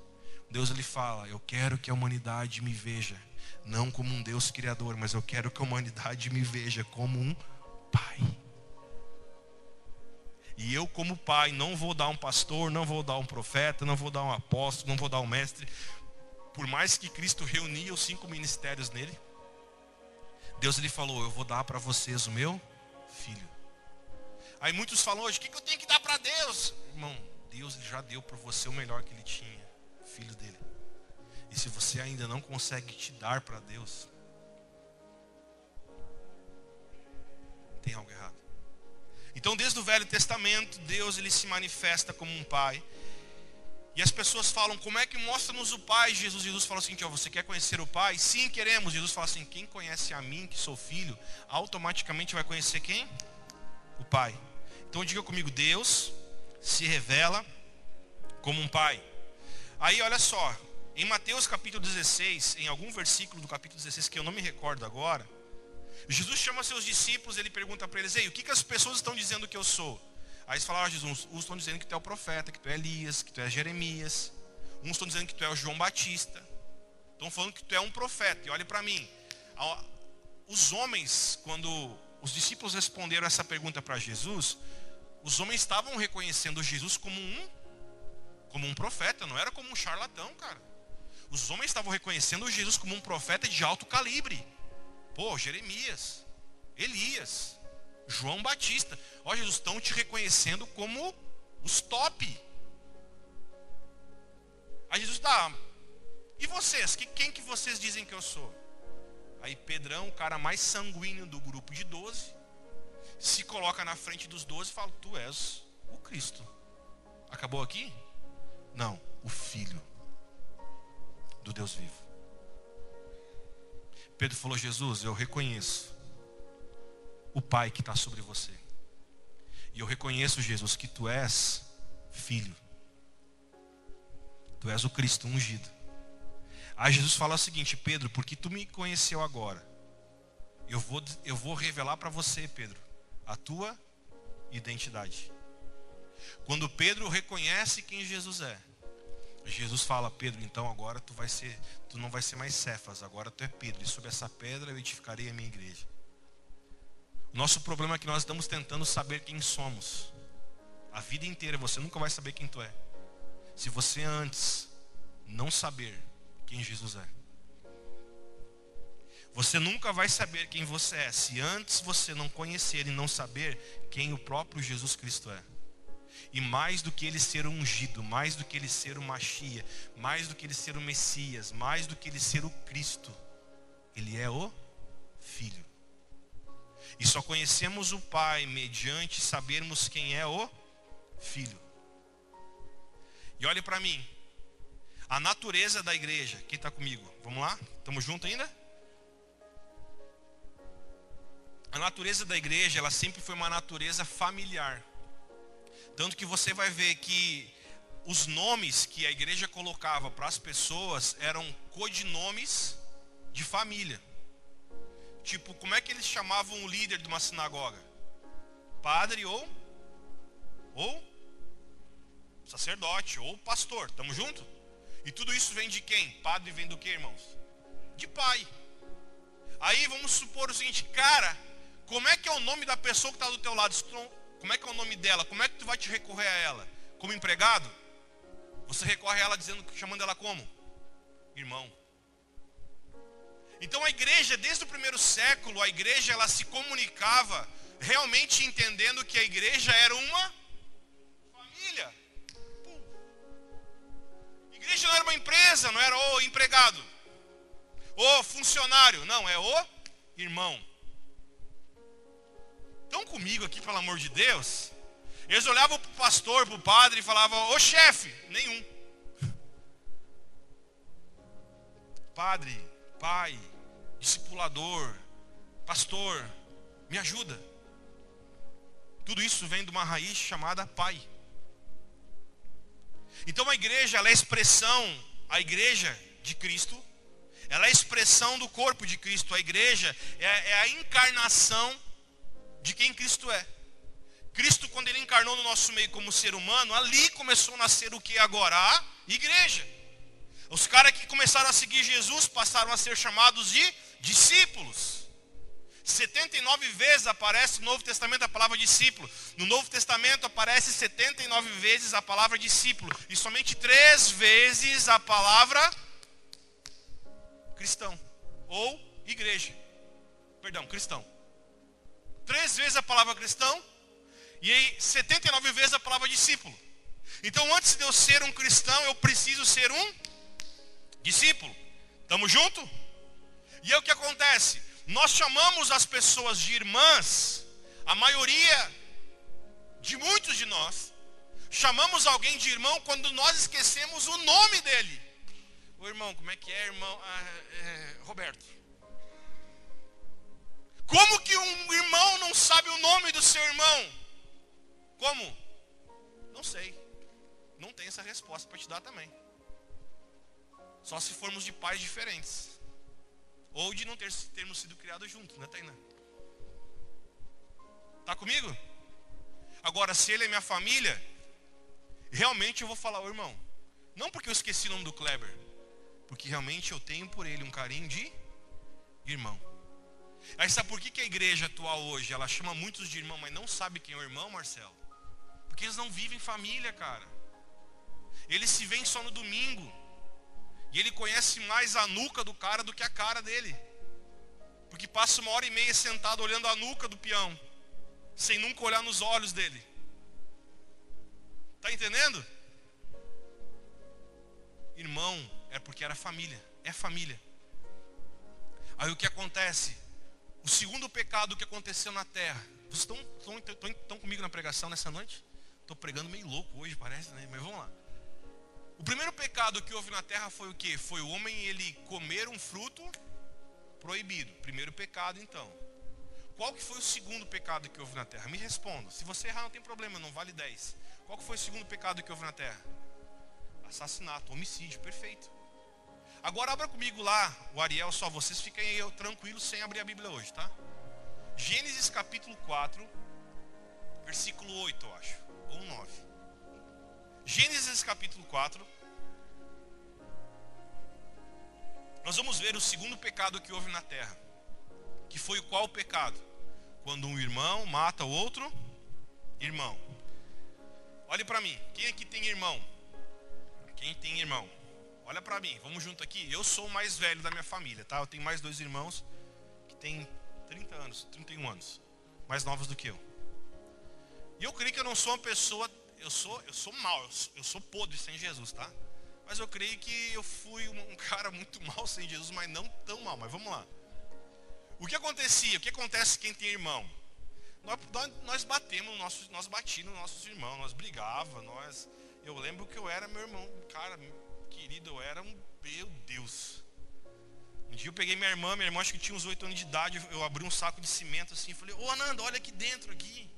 Deus lhe fala: Eu quero que a humanidade me veja, não como um Deus criador, mas eu quero que a humanidade me veja como um pai. E eu, como pai, não vou dar um pastor, não vou dar um profeta, não vou dar um apóstolo, não vou dar um mestre. Por mais que Cristo reunia os cinco ministérios nele, Deus lhe falou: Eu vou dar para vocês o meu filho. Aí muitos falam hoje: O que eu tenho que dar para Deus? Irmão, Deus já deu para você o melhor que ele tinha, filho dele. E se você ainda não consegue te dar para Deus, tem algo errado. Então, desde o Velho Testamento, Deus ele se manifesta como um pai. E as pessoas falam, como é que mostra-nos o Pai? Jesus, Jesus fala assim, ó, você quer conhecer o Pai? Sim, queremos. Jesus fala assim, quem conhece a mim, que sou filho, automaticamente vai conhecer quem? O Pai. Então diga comigo, Deus se revela como um Pai. Aí olha só, em Mateus capítulo 16, em algum versículo do capítulo 16 que eu não me recordo agora, Jesus chama seus discípulos, ele pergunta para eles: Ei, o que, que as pessoas estão dizendo que eu sou? Aí eles falaram: ah, Jesus, uns estão dizendo que tu é o profeta, que tu é Elias, que tu é Jeremias. Uns estão dizendo que tu é o João Batista. Estão falando que tu é um profeta. E olhe para mim. Os homens, quando os discípulos responderam essa pergunta para Jesus, os homens estavam reconhecendo Jesus como um, como um profeta, não era como um charlatão, cara. Os homens estavam reconhecendo Jesus como um profeta de alto calibre. Pô, Jeremias, Elias, João Batista. Ó, Jesus, estão te reconhecendo como os top. Aí Jesus dá. E vocês? Que, quem que vocês dizem que eu sou? Aí Pedrão, o cara mais sanguíneo do grupo de doze, se coloca na frente dos doze e fala: Tu és o Cristo. Acabou aqui? Não, o Filho do Deus vivo. Pedro falou: Jesus, eu reconheço o Pai que está sobre você. E eu reconheço, Jesus, que tu és filho. Tu és o Cristo ungido. Aí Jesus fala o seguinte: Pedro, porque tu me conheceu agora, eu vou, eu vou revelar para você, Pedro, a tua identidade. Quando Pedro reconhece quem Jesus é, Jesus fala, Pedro, então agora tu vai ser, tu não vai ser mais Cefas, agora tu é Pedro, e sobre essa pedra eu edificarei a minha igreja. Nosso problema é que nós estamos tentando saber quem somos. A vida inteira você nunca vai saber quem tu é. Se você antes não saber quem Jesus é. Você nunca vai saber quem você é se antes você não conhecer e não saber quem o próprio Jesus Cristo é. E mais do que ele ser ungido, mais do que ele ser o Machia, mais do que ele ser o Messias, mais do que ele ser o Cristo, ele é o Filho. E só conhecemos o Pai mediante sabermos quem é o Filho. E olhe para mim. A natureza da igreja. Quem está comigo? Vamos lá? Estamos juntos ainda? A natureza da igreja, ela sempre foi uma natureza familiar. Tanto que você vai ver que os nomes que a igreja colocava para as pessoas eram codinomes de família. Tipo, como é que eles chamavam o líder de uma sinagoga? Padre ou ou sacerdote ou pastor. Tamo junto? E tudo isso vem de quem? Padre vem do que, irmãos? De pai. Aí vamos supor o seguinte, cara, como é que é o nome da pessoa que está do teu lado? Como é que é o nome dela? Como é que tu vai te recorrer a ela? Como empregado? Você recorre a ela dizendo, chamando ela como? Irmão. Então a igreja, desde o primeiro século, a igreja ela se comunicava realmente entendendo que a igreja era uma família. A igreja não era uma empresa, não era o empregado, o funcionário, não, é o irmão. Estão comigo aqui, pelo amor de Deus? Eles olhavam para o pastor, para o padre e falavam, ô chefe, nenhum. [LAUGHS] Padre, pai, discipulador, pastor, me ajuda. Tudo isso vem de uma raiz chamada pai. Então a igreja, ela é a expressão, a igreja de Cristo, ela é a expressão do corpo de Cristo. A igreja é, é a encarnação de quem Cristo é. Cristo, quando ele encarnou no nosso meio como ser humano, ali começou a nascer o que agora? A igreja. Os caras que começaram a seguir Jesus passaram a ser chamados de discípulos. 79 vezes aparece no Novo Testamento a palavra discípulo. No Novo Testamento aparece 79 vezes a palavra discípulo. E somente três vezes a palavra cristão. Ou igreja. Perdão, cristão. Três vezes a palavra cristão e aí 79 vezes a palavra discípulo. Então antes de eu ser um cristão, eu preciso ser um discípulo. Estamos junto? E é o que acontece? Nós chamamos as pessoas de irmãs, a maioria de muitos de nós, chamamos alguém de irmão quando nós esquecemos o nome dele. O irmão, como é que é, irmão? Ah, é, Roberto. Como que um irmão não sabe o nome do seu irmão? Como? Não sei. Não tem essa resposta para te dar também. Só se formos de pais diferentes. Ou de não ter, termos sido criados juntos, né, Tainá? Tá comigo? Agora, se ele é minha família, realmente eu vou falar, ô irmão. Não porque eu esqueci o nome do Kleber. Porque realmente eu tenho por ele um carinho de irmão. Aí sabe por que, que a igreja atual hoje, ela chama muitos de irmão, mas não sabe quem é o irmão, Marcelo? Porque eles não vivem família, cara. Eles se veem só no domingo. E ele conhece mais a nuca do cara do que a cara dele. Porque passa uma hora e meia sentado olhando a nuca do peão, sem nunca olhar nos olhos dele. Tá entendendo? Irmão é porque era família, é família. Aí o que acontece? O segundo pecado que aconteceu na terra. Vocês estão, estão, comigo na pregação nessa noite? Estou pregando meio louco hoje, parece, né? Mas vamos lá. O primeiro pecado que houve na terra foi o que? Foi o homem ele comer um fruto proibido. Primeiro pecado, então. Qual que foi o segundo pecado que houve na terra? Me responda. Se você errar, não tem problema, não vale 10. Qual que foi o segundo pecado que houve na terra? Assassinato, homicídio, perfeito. Agora abra comigo lá, o Ariel, só vocês fiquem aí tranquilos sem abrir a Bíblia hoje, tá? Gênesis capítulo 4, versículo 8, eu acho, ou 9. Gênesis capítulo 4. Nós vamos ver o segundo pecado que houve na terra. Que foi o qual pecado? Quando um irmão mata o outro irmão. Olhe para mim, quem aqui tem irmão? Quem tem irmão? Olha para mim, vamos junto aqui. Eu sou o mais velho da minha família, tá? Eu tenho mais dois irmãos que têm 30 anos, 31 anos, mais novos do que eu. E eu creio que eu não sou uma pessoa, eu sou, eu sou mal, eu sou, eu sou podre sem Jesus, tá? Mas eu creio que eu fui um, um cara muito [LAUGHS] mal sem Jesus, mas não tão mal. Mas vamos lá. O que acontecia? O que acontece quem tem irmão? Nós, nós, nós batemos, nossos, nós batíamos nos nossos irmãos, nós brigava, nós. Eu lembro que eu era meu irmão, cara, querido, eu era um. Meu Deus. Um dia eu peguei minha irmã, minha irmã acho que tinha uns 8 anos de idade, eu abri um saco de cimento assim, falei, ô Ananda, olha aqui dentro aqui.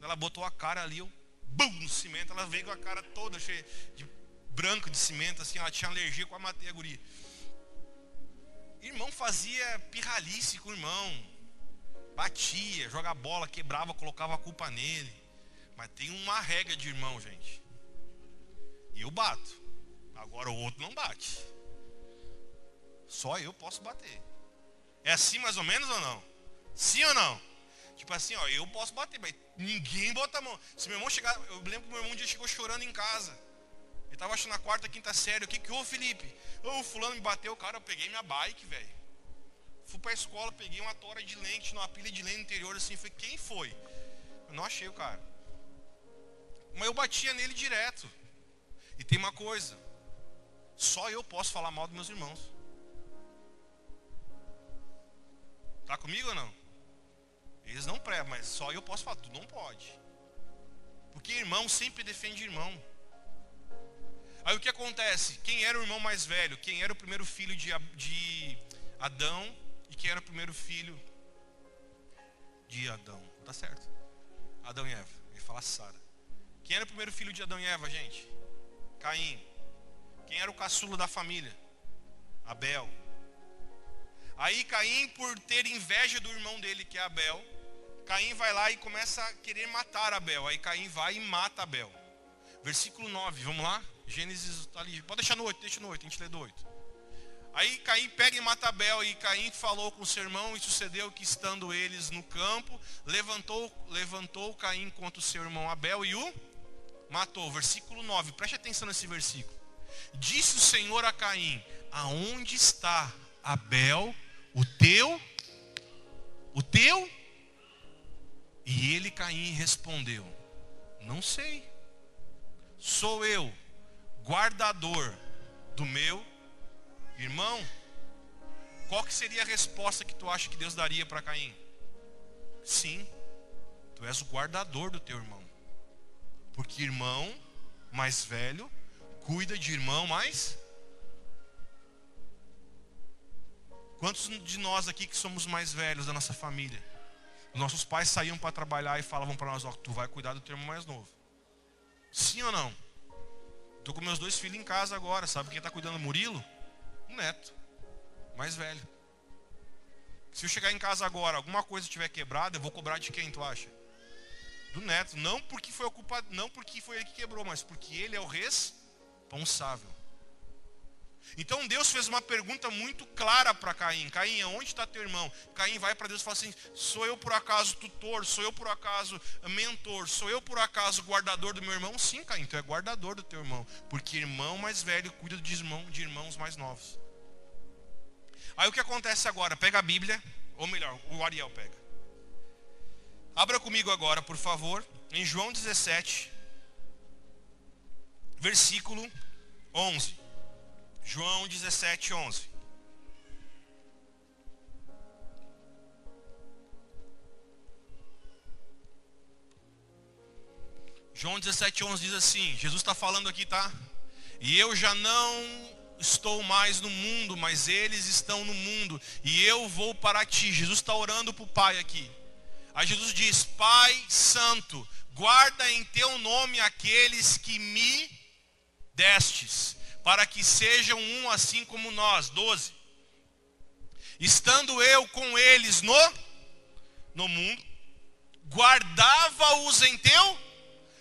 Ela botou a cara ali, eu, bum, no cimento, ela veio com a cara toda cheia de branco de cimento, assim, ela tinha alergia com a matei a guria. Irmão fazia pirralice com o irmão, batia, joga bola, quebrava, colocava a culpa nele. Mas tem uma regra de irmão, gente. E eu bato. Agora o outro não bate. Só eu posso bater. É assim mais ou menos ou não? Sim ou não? Tipo assim, ó, eu posso bater, mas ninguém bota a mão. Se meu irmão chegar, eu lembro que meu irmão um dia chegou chorando em casa. Ele estava achando na quarta, quinta série. O que que houve, Felipe? Ô, fulano me bateu, cara, eu peguei minha bike, velho. Fui pra escola, peguei uma tora de lente, numa pilha de lente interior, assim, foi quem foi? Eu não achei o cara. Mas eu batia nele direto. E tem uma coisa, só eu posso falar mal dos meus irmãos. Tá comigo ou não? Eles não prestam, mas só eu posso falar, tu não pode. Porque irmão sempre defende irmão. Aí o que acontece? Quem era o irmão mais velho? Quem era o primeiro filho de, de Adão? E quem era o primeiro filho de Adão? Tá certo. Adão e Eva. Ele fala Sara. Quem era o primeiro filho de Adão e Eva, gente? Caim. Quem era o caçulo da família? Abel. Aí Caim, por ter inveja do irmão dele, que é Abel, Caim vai lá e começa a querer matar Abel. Aí Caim vai e mata Abel. Versículo 9, vamos lá? Gênesis está ali. Pode deixar no 8, deixa no 8, a gente lê do 8. Aí Caim pega e mata Abel, e Caim falou com seu irmão, e sucedeu que estando eles no campo, levantou, levantou Caim contra o seu irmão Abel e o matou. Versículo 9, preste atenção nesse versículo. Disse o Senhor a Caim: Aonde está Abel, o teu? O teu? E ele, Caim, respondeu: Não sei. Sou eu, guardador do meu irmão. Qual que seria a resposta que tu acha que Deus daria para Caim? Sim, tu és o guardador do teu irmão. Porque irmão mais velho cuida de irmão mais. Quantos de nós aqui que somos mais velhos da nossa família? Nossos pais saíam para trabalhar e falavam para nós: Ó, tu vai cuidar do teu irmão mais novo. Sim ou não? Estou com meus dois filhos em casa agora. Sabe quem está cuidando do Murilo? Um neto, mais velho. Se eu chegar em casa agora, alguma coisa estiver quebrada, eu vou cobrar de quem tu acha? Do neto. Não porque foi ocupado, não porque foi ele que quebrou, mas porque ele é o res responsável. Então Deus fez uma pergunta muito clara para Caim: Caim, onde está teu irmão? Caim vai para Deus e fala assim: Sou eu por acaso tutor? Sou eu por acaso mentor? Sou eu por acaso guardador do meu irmão? Sim, Caim, tu é guardador do teu irmão, porque irmão mais velho cuida de, irmão, de irmãos mais novos. Aí o que acontece agora? Pega a Bíblia, ou melhor, o Ariel pega. Abra comigo agora, por favor, em João 17, versículo 11. João 17, 11. João 17, 11 diz assim: Jesus está falando aqui, tá? E eu já não estou mais no mundo, mas eles estão no mundo, e eu vou para ti. Jesus está orando para o Pai aqui. Aí Jesus diz: Pai Santo, guarda em teu nome aqueles que me destes, para que sejam um assim como nós. 12. Estando eu com eles no, no mundo, guardava-os em teu.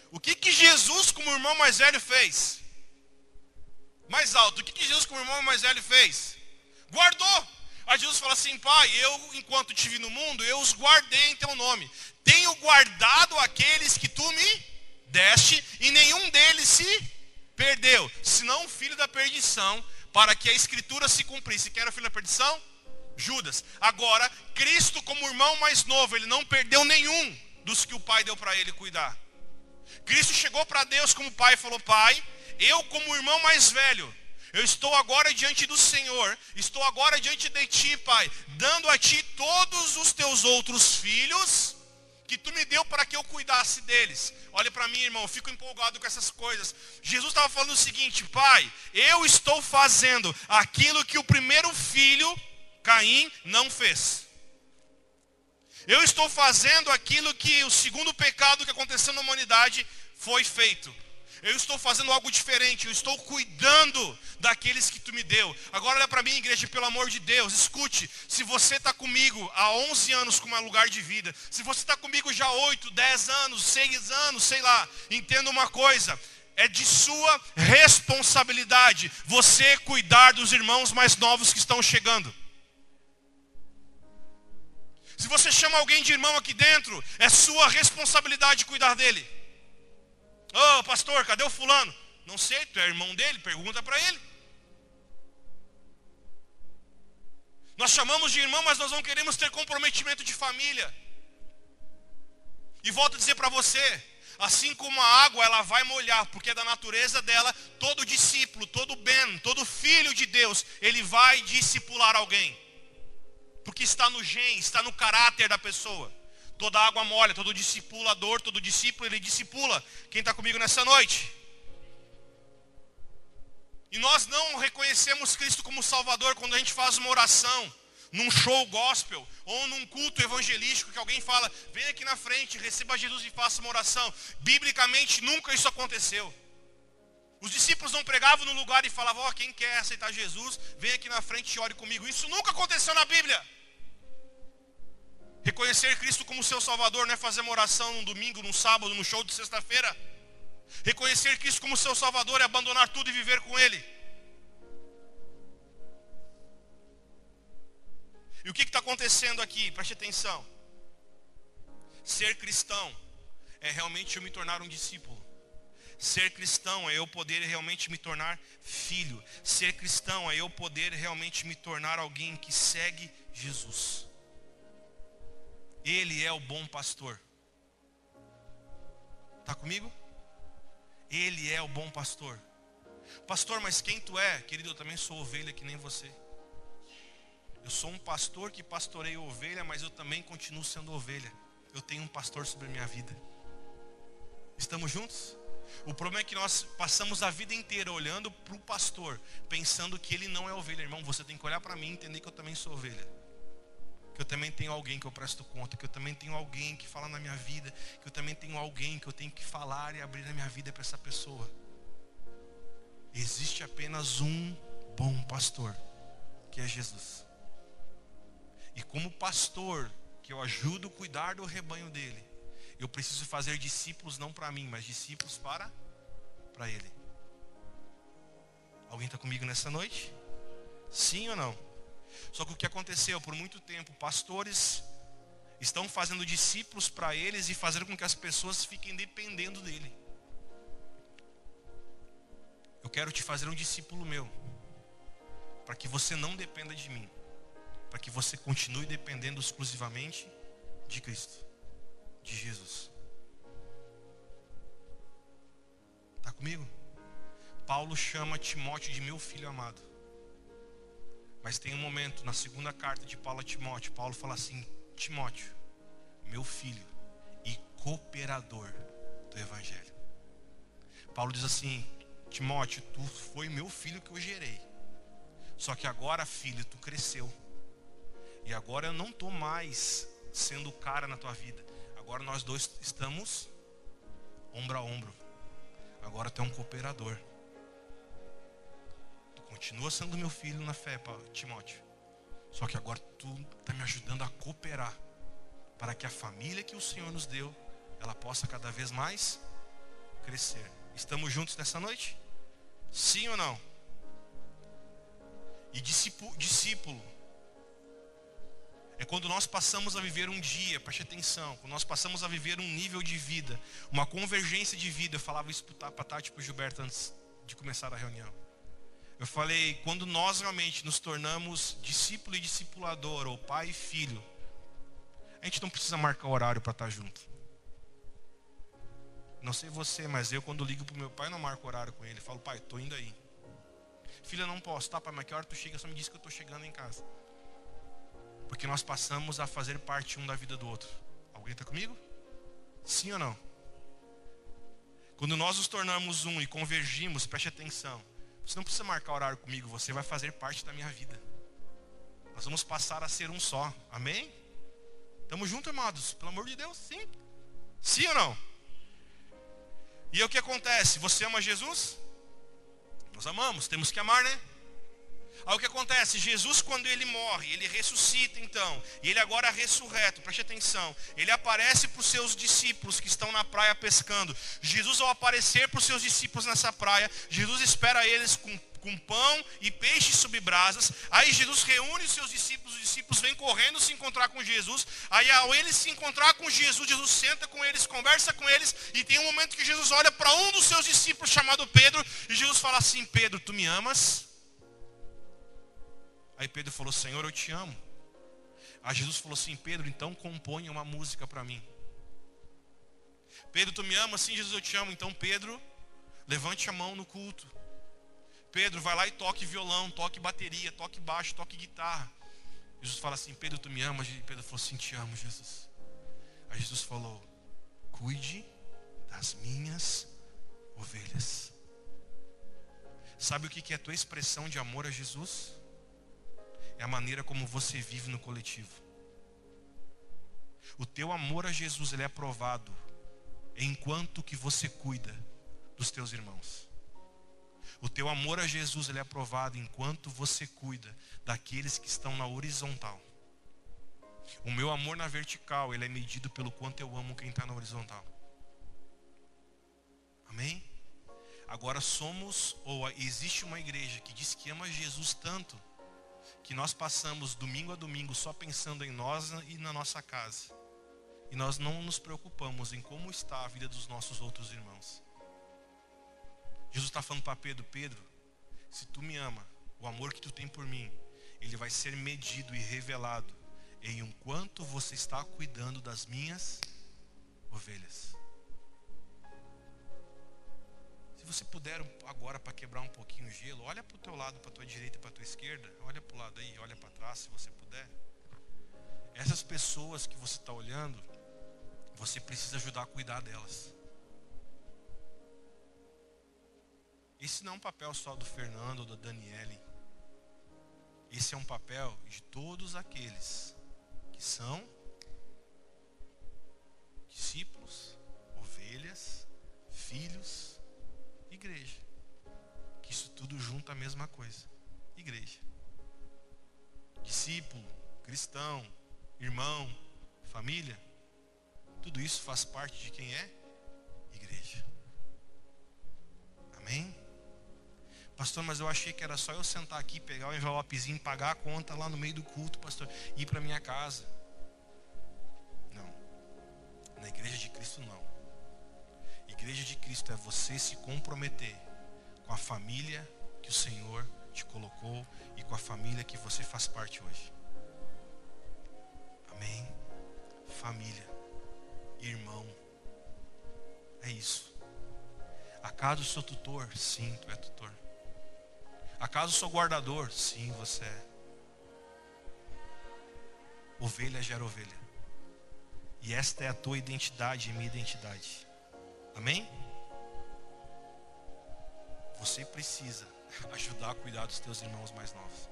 O que, que Jesus, como irmão mais velho, fez? Mais alto, o que, que Jesus, como irmão mais velho, fez? Guardou. Aí Jesus fala assim: Pai, eu, enquanto tive no mundo, eu os guardei em teu nome. Tenho guardado aqueles que tu me deste, e nenhum deles se perdeu, senão o filho da perdição, para que a escritura se cumprisse. Quem era o filho da perdição? Judas. Agora, Cristo, como irmão mais novo, ele não perdeu nenhum dos que o pai deu para ele cuidar. Cristo chegou para Deus como pai e falou: Pai, eu, como irmão mais velho, eu estou agora diante do Senhor, estou agora diante de ti, Pai, dando a ti todos os teus outros filhos que tu me deu para que eu cuidasse deles. Olha para mim, irmão, eu fico empolgado com essas coisas. Jesus estava falando o seguinte: Pai, eu estou fazendo aquilo que o primeiro filho, Caim, não fez. Eu estou fazendo aquilo que o segundo pecado que aconteceu na humanidade foi feito. Eu estou fazendo algo diferente. Eu estou cuidando daqueles que tu me deu. Agora olha para mim, igreja, pelo amor de Deus. Escute. Se você está comigo há 11 anos como um lugar de vida. Se você está comigo já 8, 10 anos, 6 anos, sei lá. Entenda uma coisa. É de sua responsabilidade você cuidar dos irmãos mais novos que estão chegando. Se você chama alguém de irmão aqui dentro, é sua responsabilidade cuidar dele. Ô oh, pastor, cadê o fulano? Não sei, tu é irmão dele, pergunta para ele. Nós chamamos de irmão, mas nós não queremos ter comprometimento de família. E volto a dizer para você, assim como a água ela vai molhar, porque é da natureza dela, todo discípulo, todo ben, todo filho de Deus, ele vai discipular alguém. Porque está no gen, está no caráter da pessoa. Toda água molha, todo discipulador, todo discípulo, ele discipula. Quem está comigo nessa noite? E nós não reconhecemos Cristo como Salvador quando a gente faz uma oração, num show gospel, ou num culto evangelístico, que alguém fala, vem aqui na frente, receba Jesus e faça uma oração. Biblicamente nunca isso aconteceu. Os discípulos não pregavam no lugar e falavam, ó, oh, quem quer aceitar Jesus, vem aqui na frente e ore comigo. Isso nunca aconteceu na Bíblia. Reconhecer Cristo como seu Salvador não é fazer uma oração num domingo, num sábado, num show de sexta-feira. Reconhecer Cristo como seu Salvador é abandonar tudo e viver com Ele. E o que está acontecendo aqui? Preste atenção. Ser cristão é realmente eu me tornar um discípulo. Ser cristão é eu poder realmente me tornar filho. Ser cristão é eu poder realmente me tornar alguém que segue Jesus. Ele é o bom pastor. Está comigo? Ele é o bom pastor. Pastor, mas quem tu é? Querido, eu também sou ovelha que nem você. Eu sou um pastor que pastorei ovelha, mas eu também continuo sendo ovelha. Eu tenho um pastor sobre a minha vida. Estamos juntos? O problema é que nós passamos a vida inteira olhando para o pastor, pensando que ele não é ovelha. Irmão, você tem que olhar para mim e entender que eu também sou ovelha que eu também tenho alguém que eu presto conta, que eu também tenho alguém que fala na minha vida, que eu também tenho alguém que eu tenho que falar e abrir na minha vida para essa pessoa. Existe apenas um bom pastor, que é Jesus. E como pastor, que eu ajudo a cuidar do rebanho dele, eu preciso fazer discípulos não para mim, mas discípulos para para ele. Alguém está comigo nessa noite? Sim ou não? Só que o que aconteceu por muito tempo, pastores estão fazendo discípulos para eles e fazendo com que as pessoas fiquem dependendo dele. Eu quero te fazer um discípulo meu, para que você não dependa de mim, para que você continue dependendo exclusivamente de Cristo, de Jesus. Está comigo? Paulo chama Timóteo de meu filho amado. Mas tem um momento na segunda carta de Paulo a Timóteo, Paulo fala assim: Timóteo, meu filho e cooperador do evangelho. Paulo diz assim: Timóteo, tu foi meu filho que eu gerei. Só que agora, filho, tu cresceu. E agora eu não estou mais sendo o cara na tua vida. Agora nós dois estamos ombro a ombro. Agora tu é um cooperador. Continua sendo meu filho na fé, Timóteo. Só que agora tu está me ajudando a cooperar para que a família que o Senhor nos deu, ela possa cada vez mais crescer. Estamos juntos nessa noite? Sim ou não? E discípulo é quando nós passamos a viver um dia, preste atenção, quando nós passamos a viver um nível de vida, uma convergência de vida. Eu falava isso para Tati e para o Gilberto antes de começar a reunião. Eu falei, quando nós realmente nos tornamos discípulo e discipulador, ou pai e filho, a gente não precisa marcar horário para estar tá junto. Não sei você, mas eu quando ligo para o meu pai não marco horário com ele. Falo, pai, estou indo aí. Filha, não posso, tá, pai, mas que hora tu chega? Só me diz que eu estou chegando em casa. Porque nós passamos a fazer parte um da vida do outro. Alguém está comigo? Sim ou não? Quando nós nos tornamos um e convergimos, preste atenção você não precisa marcar horário comigo, você vai fazer parte da minha vida. Nós vamos passar a ser um só. Amém? Estamos juntos, amados? Pelo amor de Deus, sim. Sim ou não? E o que acontece? Você ama Jesus? Nós amamos, temos que amar, né? Aí o que acontece? Jesus, quando ele morre, ele ressuscita então, e ele agora é ressurreto, preste atenção, ele aparece para os seus discípulos que estão na praia pescando. Jesus, ao aparecer para os seus discípulos nessa praia, Jesus espera eles com, com pão e peixe sobre brasas. Aí Jesus reúne os seus discípulos, os discípulos vêm correndo se encontrar com Jesus. Aí ao eles se encontrar com Jesus, Jesus senta com eles, conversa com eles, e tem um momento que Jesus olha para um dos seus discípulos chamado Pedro, e Jesus fala assim: Pedro, tu me amas? Aí Pedro falou: Senhor, eu te amo. Aí Jesus falou assim: Pedro, então componha uma música para mim. Pedro, tu me ama? Sim, Jesus, eu te amo. Então, Pedro, levante a mão no culto. Pedro, vai lá e toque violão, toque bateria, toque baixo, toque guitarra. Jesus fala assim: Pedro, tu me amas? E Pedro falou assim: Te amo, Jesus. Aí Jesus falou: Cuide das minhas ovelhas. Sabe o que é a tua expressão de amor a Jesus? É a maneira como você vive no coletivo. O teu amor a Jesus ele é aprovado enquanto que você cuida dos teus irmãos. O teu amor a Jesus ele é aprovado enquanto você cuida daqueles que estão na horizontal. O meu amor na vertical ele é medido pelo quanto eu amo quem está na horizontal. Amém? Agora somos ou existe uma igreja que diz que ama Jesus tanto que nós passamos domingo a domingo só pensando em nós e na nossa casa. E nós não nos preocupamos em como está a vida dos nossos outros irmãos. Jesus está falando para Pedro: Pedro, se tu me ama, o amor que tu tem por mim, ele vai ser medido e revelado em quanto você está cuidando das minhas ovelhas. Se você puder agora para quebrar um pouquinho o gelo, olha para o teu lado, para a tua direita, para a tua esquerda, olha para o lado aí, olha para trás, se você puder. Essas pessoas que você está olhando, você precisa ajudar a cuidar delas. Esse não é um papel só do Fernando ou da Daniele. Esse é um papel de todos aqueles que são discípulos, ovelhas, filhos, igreja. Que isso tudo junto a mesma coisa. Igreja. Discípulo, cristão, irmão, família. Tudo isso faz parte de quem é? Igreja. Amém? Pastor, mas eu achei que era só eu sentar aqui, pegar o envelopezinho, pagar a conta lá no meio do culto, pastor, e ir para minha casa. Não. Na igreja de Cristo não. Igreja de Cristo é você se comprometer com a família que o Senhor te colocou e com a família que você faz parte hoje. Amém. Família irmão. É isso. Acaso sou tutor? Sim, tu é tutor. Acaso sou guardador? Sim, você é. Ovelha gera ovelha. E esta é a tua identidade e minha identidade. Amém? Você precisa ajudar a cuidar dos teus irmãos mais novos.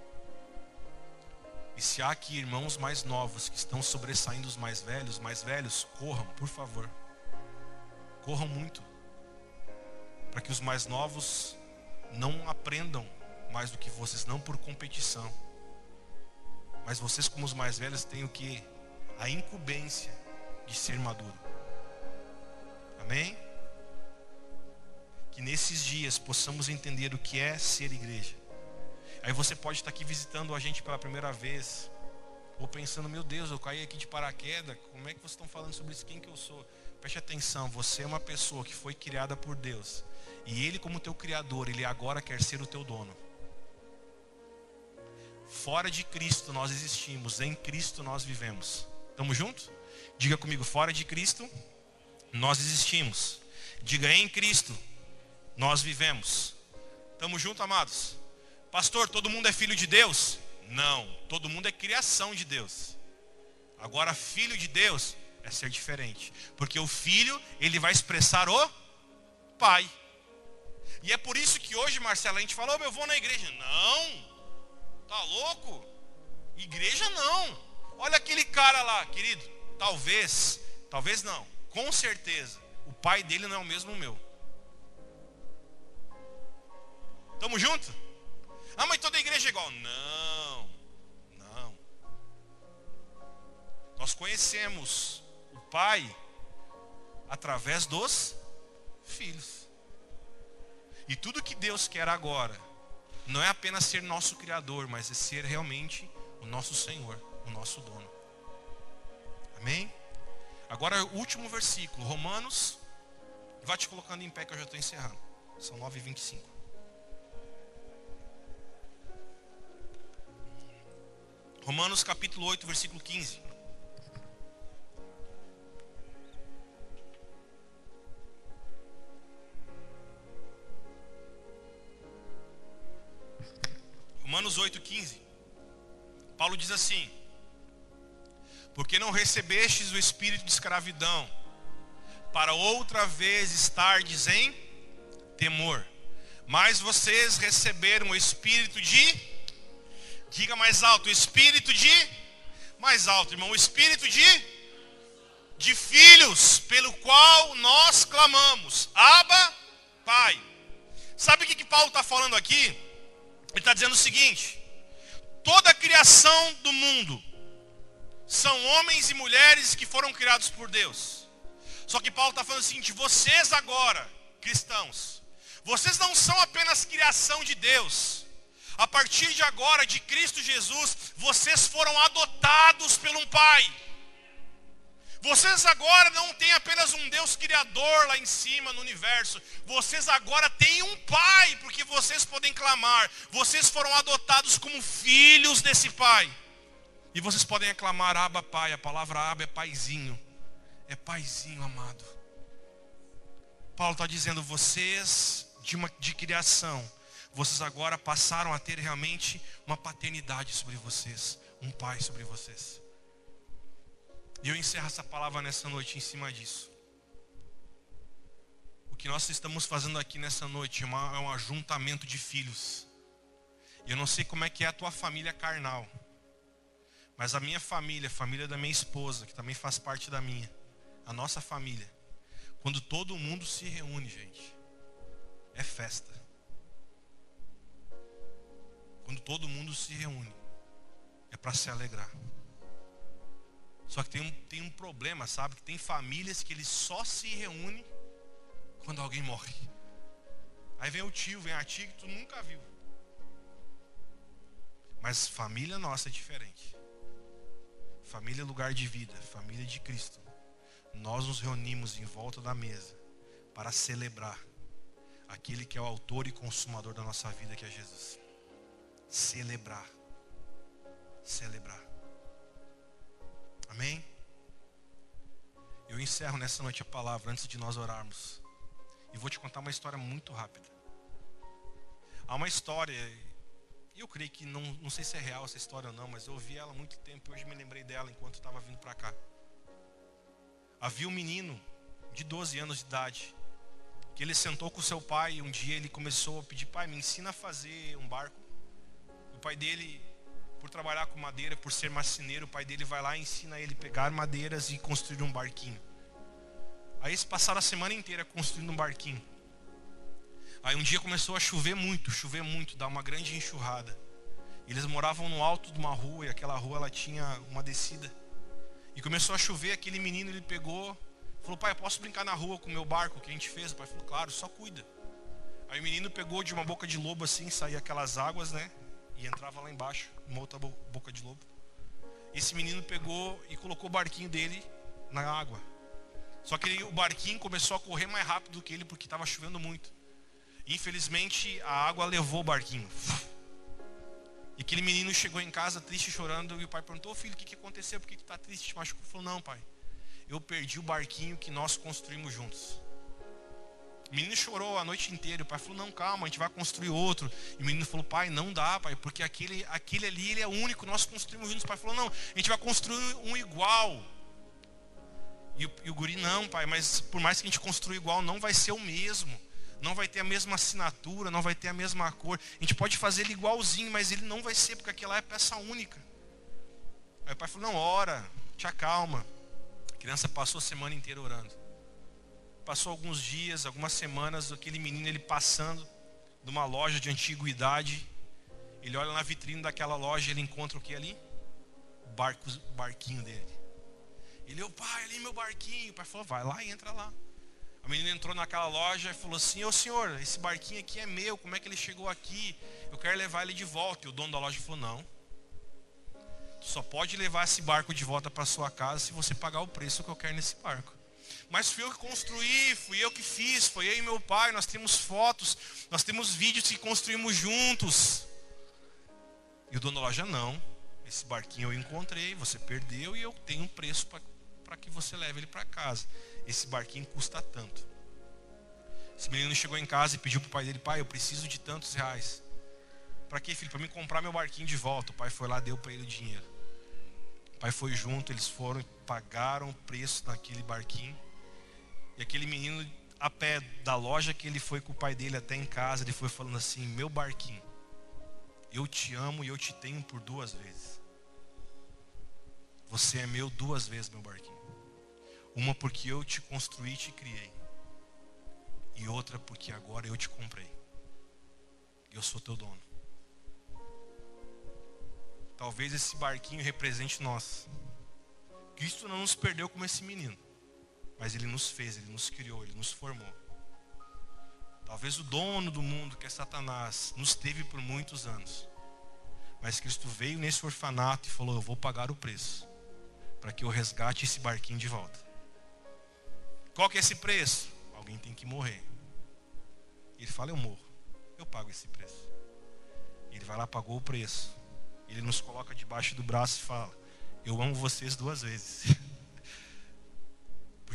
E se há aqui irmãos mais novos que estão sobressaindo os mais velhos, mais velhos, corram, por favor. Corram muito. Para que os mais novos não aprendam mais do que vocês, não por competição. Mas vocês, como os mais velhos, têm o que? A incumbência de ser maduro. Amém? Nesses dias possamos entender o que é ser igreja. Aí você pode estar aqui visitando a gente pela primeira vez, ou pensando, meu Deus, eu caí aqui de paraquedas, como é que vocês estão falando sobre isso? Quem que eu sou? Preste atenção, você é uma pessoa que foi criada por Deus. E Ele, como teu Criador, Ele agora quer ser o teu dono. Fora de Cristo nós existimos, em Cristo nós vivemos. Estamos juntos? Diga comigo, fora de Cristo nós existimos. Diga em Cristo nós vivemos. Estamos juntos, amados? Pastor, todo mundo é filho de Deus? Não, todo mundo é criação de Deus. Agora, filho de Deus é ser diferente, porque o filho, ele vai expressar o pai. E é por isso que hoje, Marcelo, a gente falou, oh, eu vou na igreja. Não, tá louco? Igreja não. Olha aquele cara lá, querido. Talvez, talvez não, com certeza, o pai dele não é o mesmo meu. Tamo junto? Ah, mas toda igreja é igual. Não, não. Nós conhecemos o Pai através dos filhos. E tudo que Deus quer agora não é apenas ser nosso Criador, mas é ser realmente o nosso Senhor, o nosso dono. Amém? Agora o último versículo, Romanos, vai te colocando em pé que eu já estou encerrando. São 9h25. Romanos capítulo 8, versículo 15. Romanos 8,15. Paulo diz assim: Porque não recebestes o espírito de escravidão, para outra vez estardes em temor, mas vocês receberam o espírito de, diga mais alto, o espírito de, mais alto, irmão, o espírito de, de filhos, pelo qual nós clamamos, Abba, Pai. Sabe o que, que Paulo está falando aqui? Ele está dizendo o seguinte: toda a criação do mundo são homens e mulheres que foram criados por Deus. Só que Paulo está falando o seguinte: vocês agora, cristãos, vocês não são apenas criação de Deus. A partir de agora, de Cristo Jesus, vocês foram adotados por um Pai. Vocês agora não têm apenas um Deus criador lá em cima no universo. Vocês agora têm um Pai, porque vocês podem clamar. Vocês foram adotados como filhos desse Pai. E vocês podem aclamar Abba Pai. A palavra Abba é paizinho. É paizinho amado. Paulo está dizendo, vocês de, uma, de criação, vocês agora passaram a ter realmente uma paternidade sobre vocês. Um pai sobre vocês. E eu encerro essa palavra nessa noite em cima disso. O que nós estamos fazendo aqui nessa noite é, é um ajuntamento de filhos. E eu não sei como é que é a tua família carnal. Mas a minha família, a família da minha esposa, que também faz parte da minha, a nossa família, quando todo mundo se reúne, gente, é festa. Quando todo mundo se reúne, é para se alegrar. Só que tem um, tem um problema, sabe? Que tem famílias que eles só se reúnem quando alguém morre. Aí vem o tio, vem a tia que tu nunca viu. Mas família nossa é diferente. Família é lugar de vida, família de Cristo. Nós nos reunimos em volta da mesa para celebrar aquele que é o autor e consumador da nossa vida, que é Jesus. Celebrar. Celebrar. Amém? Eu encerro nessa noite a palavra antes de nós orarmos. E vou te contar uma história muito rápida. Há uma história, e eu creio que não, não sei se é real essa história ou não, mas eu ouvi ela há muito tempo e hoje me lembrei dela enquanto estava vindo para cá. Havia um menino de 12 anos de idade que ele sentou com seu pai e um dia ele começou a pedir, pai, me ensina a fazer um barco. Pai dele por trabalhar com madeira, por ser marceneiro, o pai dele vai lá e ensina ele a pegar madeiras e construir um barquinho. Aí eles passaram a semana inteira construindo um barquinho. Aí um dia começou a chover muito, chover muito, dar uma grande enxurrada. Eles moravam no alto de uma rua e aquela rua ela tinha uma descida. E começou a chover, aquele menino ele pegou, falou: "Pai, eu posso brincar na rua com o meu barco que a gente fez?" O pai falou: "Claro, só cuida." Aí o menino pegou de uma boca de lobo assim, saía aquelas águas, né? E entrava lá embaixo, uma outra boca de lobo. Esse menino pegou e colocou o barquinho dele na água. Só que ele, o barquinho começou a correr mais rápido do que ele porque estava chovendo muito. Infelizmente a água levou o barquinho. E aquele menino chegou em casa triste, chorando, e o pai perguntou: Filho, o que, que aconteceu? Por que está triste? Machucou? Ele falou: Não, pai, eu perdi o barquinho que nós construímos juntos. O menino chorou a noite inteira. O pai falou: Não, calma, a gente vai construir outro. E o menino falou: Pai, não dá, pai, porque aquele, aquele ali ele é único. Nós construímos juntos. O pai falou: Não, a gente vai construir um igual. E o, e o guri: Não, pai, mas por mais que a gente construa igual, não vai ser o mesmo. Não vai ter a mesma assinatura, não vai ter a mesma cor. A gente pode fazer ele igualzinho, mas ele não vai ser, porque aquela é peça única. Aí o pai falou: Não, ora, te acalma. A criança passou a semana inteira orando. Passou alguns dias, algumas semanas, aquele menino ele passando numa loja de antiguidade. Ele olha na vitrine daquela loja, ele encontra o que ali? O barco, barquinho dele. Ele, o pai, ali meu barquinho. O pai falou, vai lá e entra lá. A menina entrou naquela loja e falou assim: Ô senhor, esse barquinho aqui é meu, como é que ele chegou aqui? Eu quero levar ele de volta. E o dono da loja falou: Não. Tu só pode levar esse barco de volta para sua casa se você pagar o preço que eu quero nesse barco. Mas fui eu que construí, fui eu que fiz, foi eu e meu pai, nós temos fotos, nós temos vídeos que construímos juntos. E o dono da loja, não. Esse barquinho eu encontrei, você perdeu e eu tenho um preço para que você leve ele para casa. Esse barquinho custa tanto. Esse menino chegou em casa e pediu para o pai dele: Pai, eu preciso de tantos reais. Para quê, filho? Para me comprar meu barquinho de volta. O pai foi lá, deu para ele o dinheiro. O pai foi junto, eles foram e pagaram o preço daquele barquinho. E aquele menino, a pé da loja que ele foi com o pai dele até em casa, ele foi falando assim: Meu barquinho, eu te amo e eu te tenho por duas vezes. Você é meu duas vezes, meu barquinho. Uma porque eu te construí e te criei. E outra porque agora eu te comprei. Eu sou teu dono. Talvez esse barquinho represente nós. Cristo não nos perdeu como esse menino. Mas ele nos fez, ele nos criou, ele nos formou. Talvez o dono do mundo, que é Satanás, nos teve por muitos anos. Mas Cristo veio nesse orfanato e falou: Eu vou pagar o preço para que eu resgate esse barquinho de volta. Qual que é esse preço? Alguém tem que morrer. Ele fala: Eu morro, eu pago esse preço. Ele vai lá, pagou o preço. Ele nos coloca debaixo do braço e fala: Eu amo vocês duas vezes. [LAUGHS]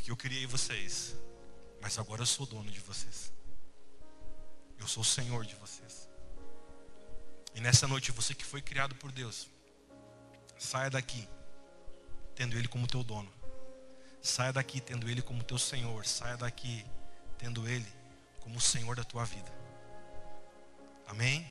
Porque eu criei vocês, mas agora eu sou dono de vocês. Eu sou o Senhor de vocês. E nessa noite, você que foi criado por Deus, saia daqui tendo Ele como teu dono. Saia daqui tendo Ele como teu Senhor. Saia daqui tendo Ele como o Senhor da tua vida. Amém?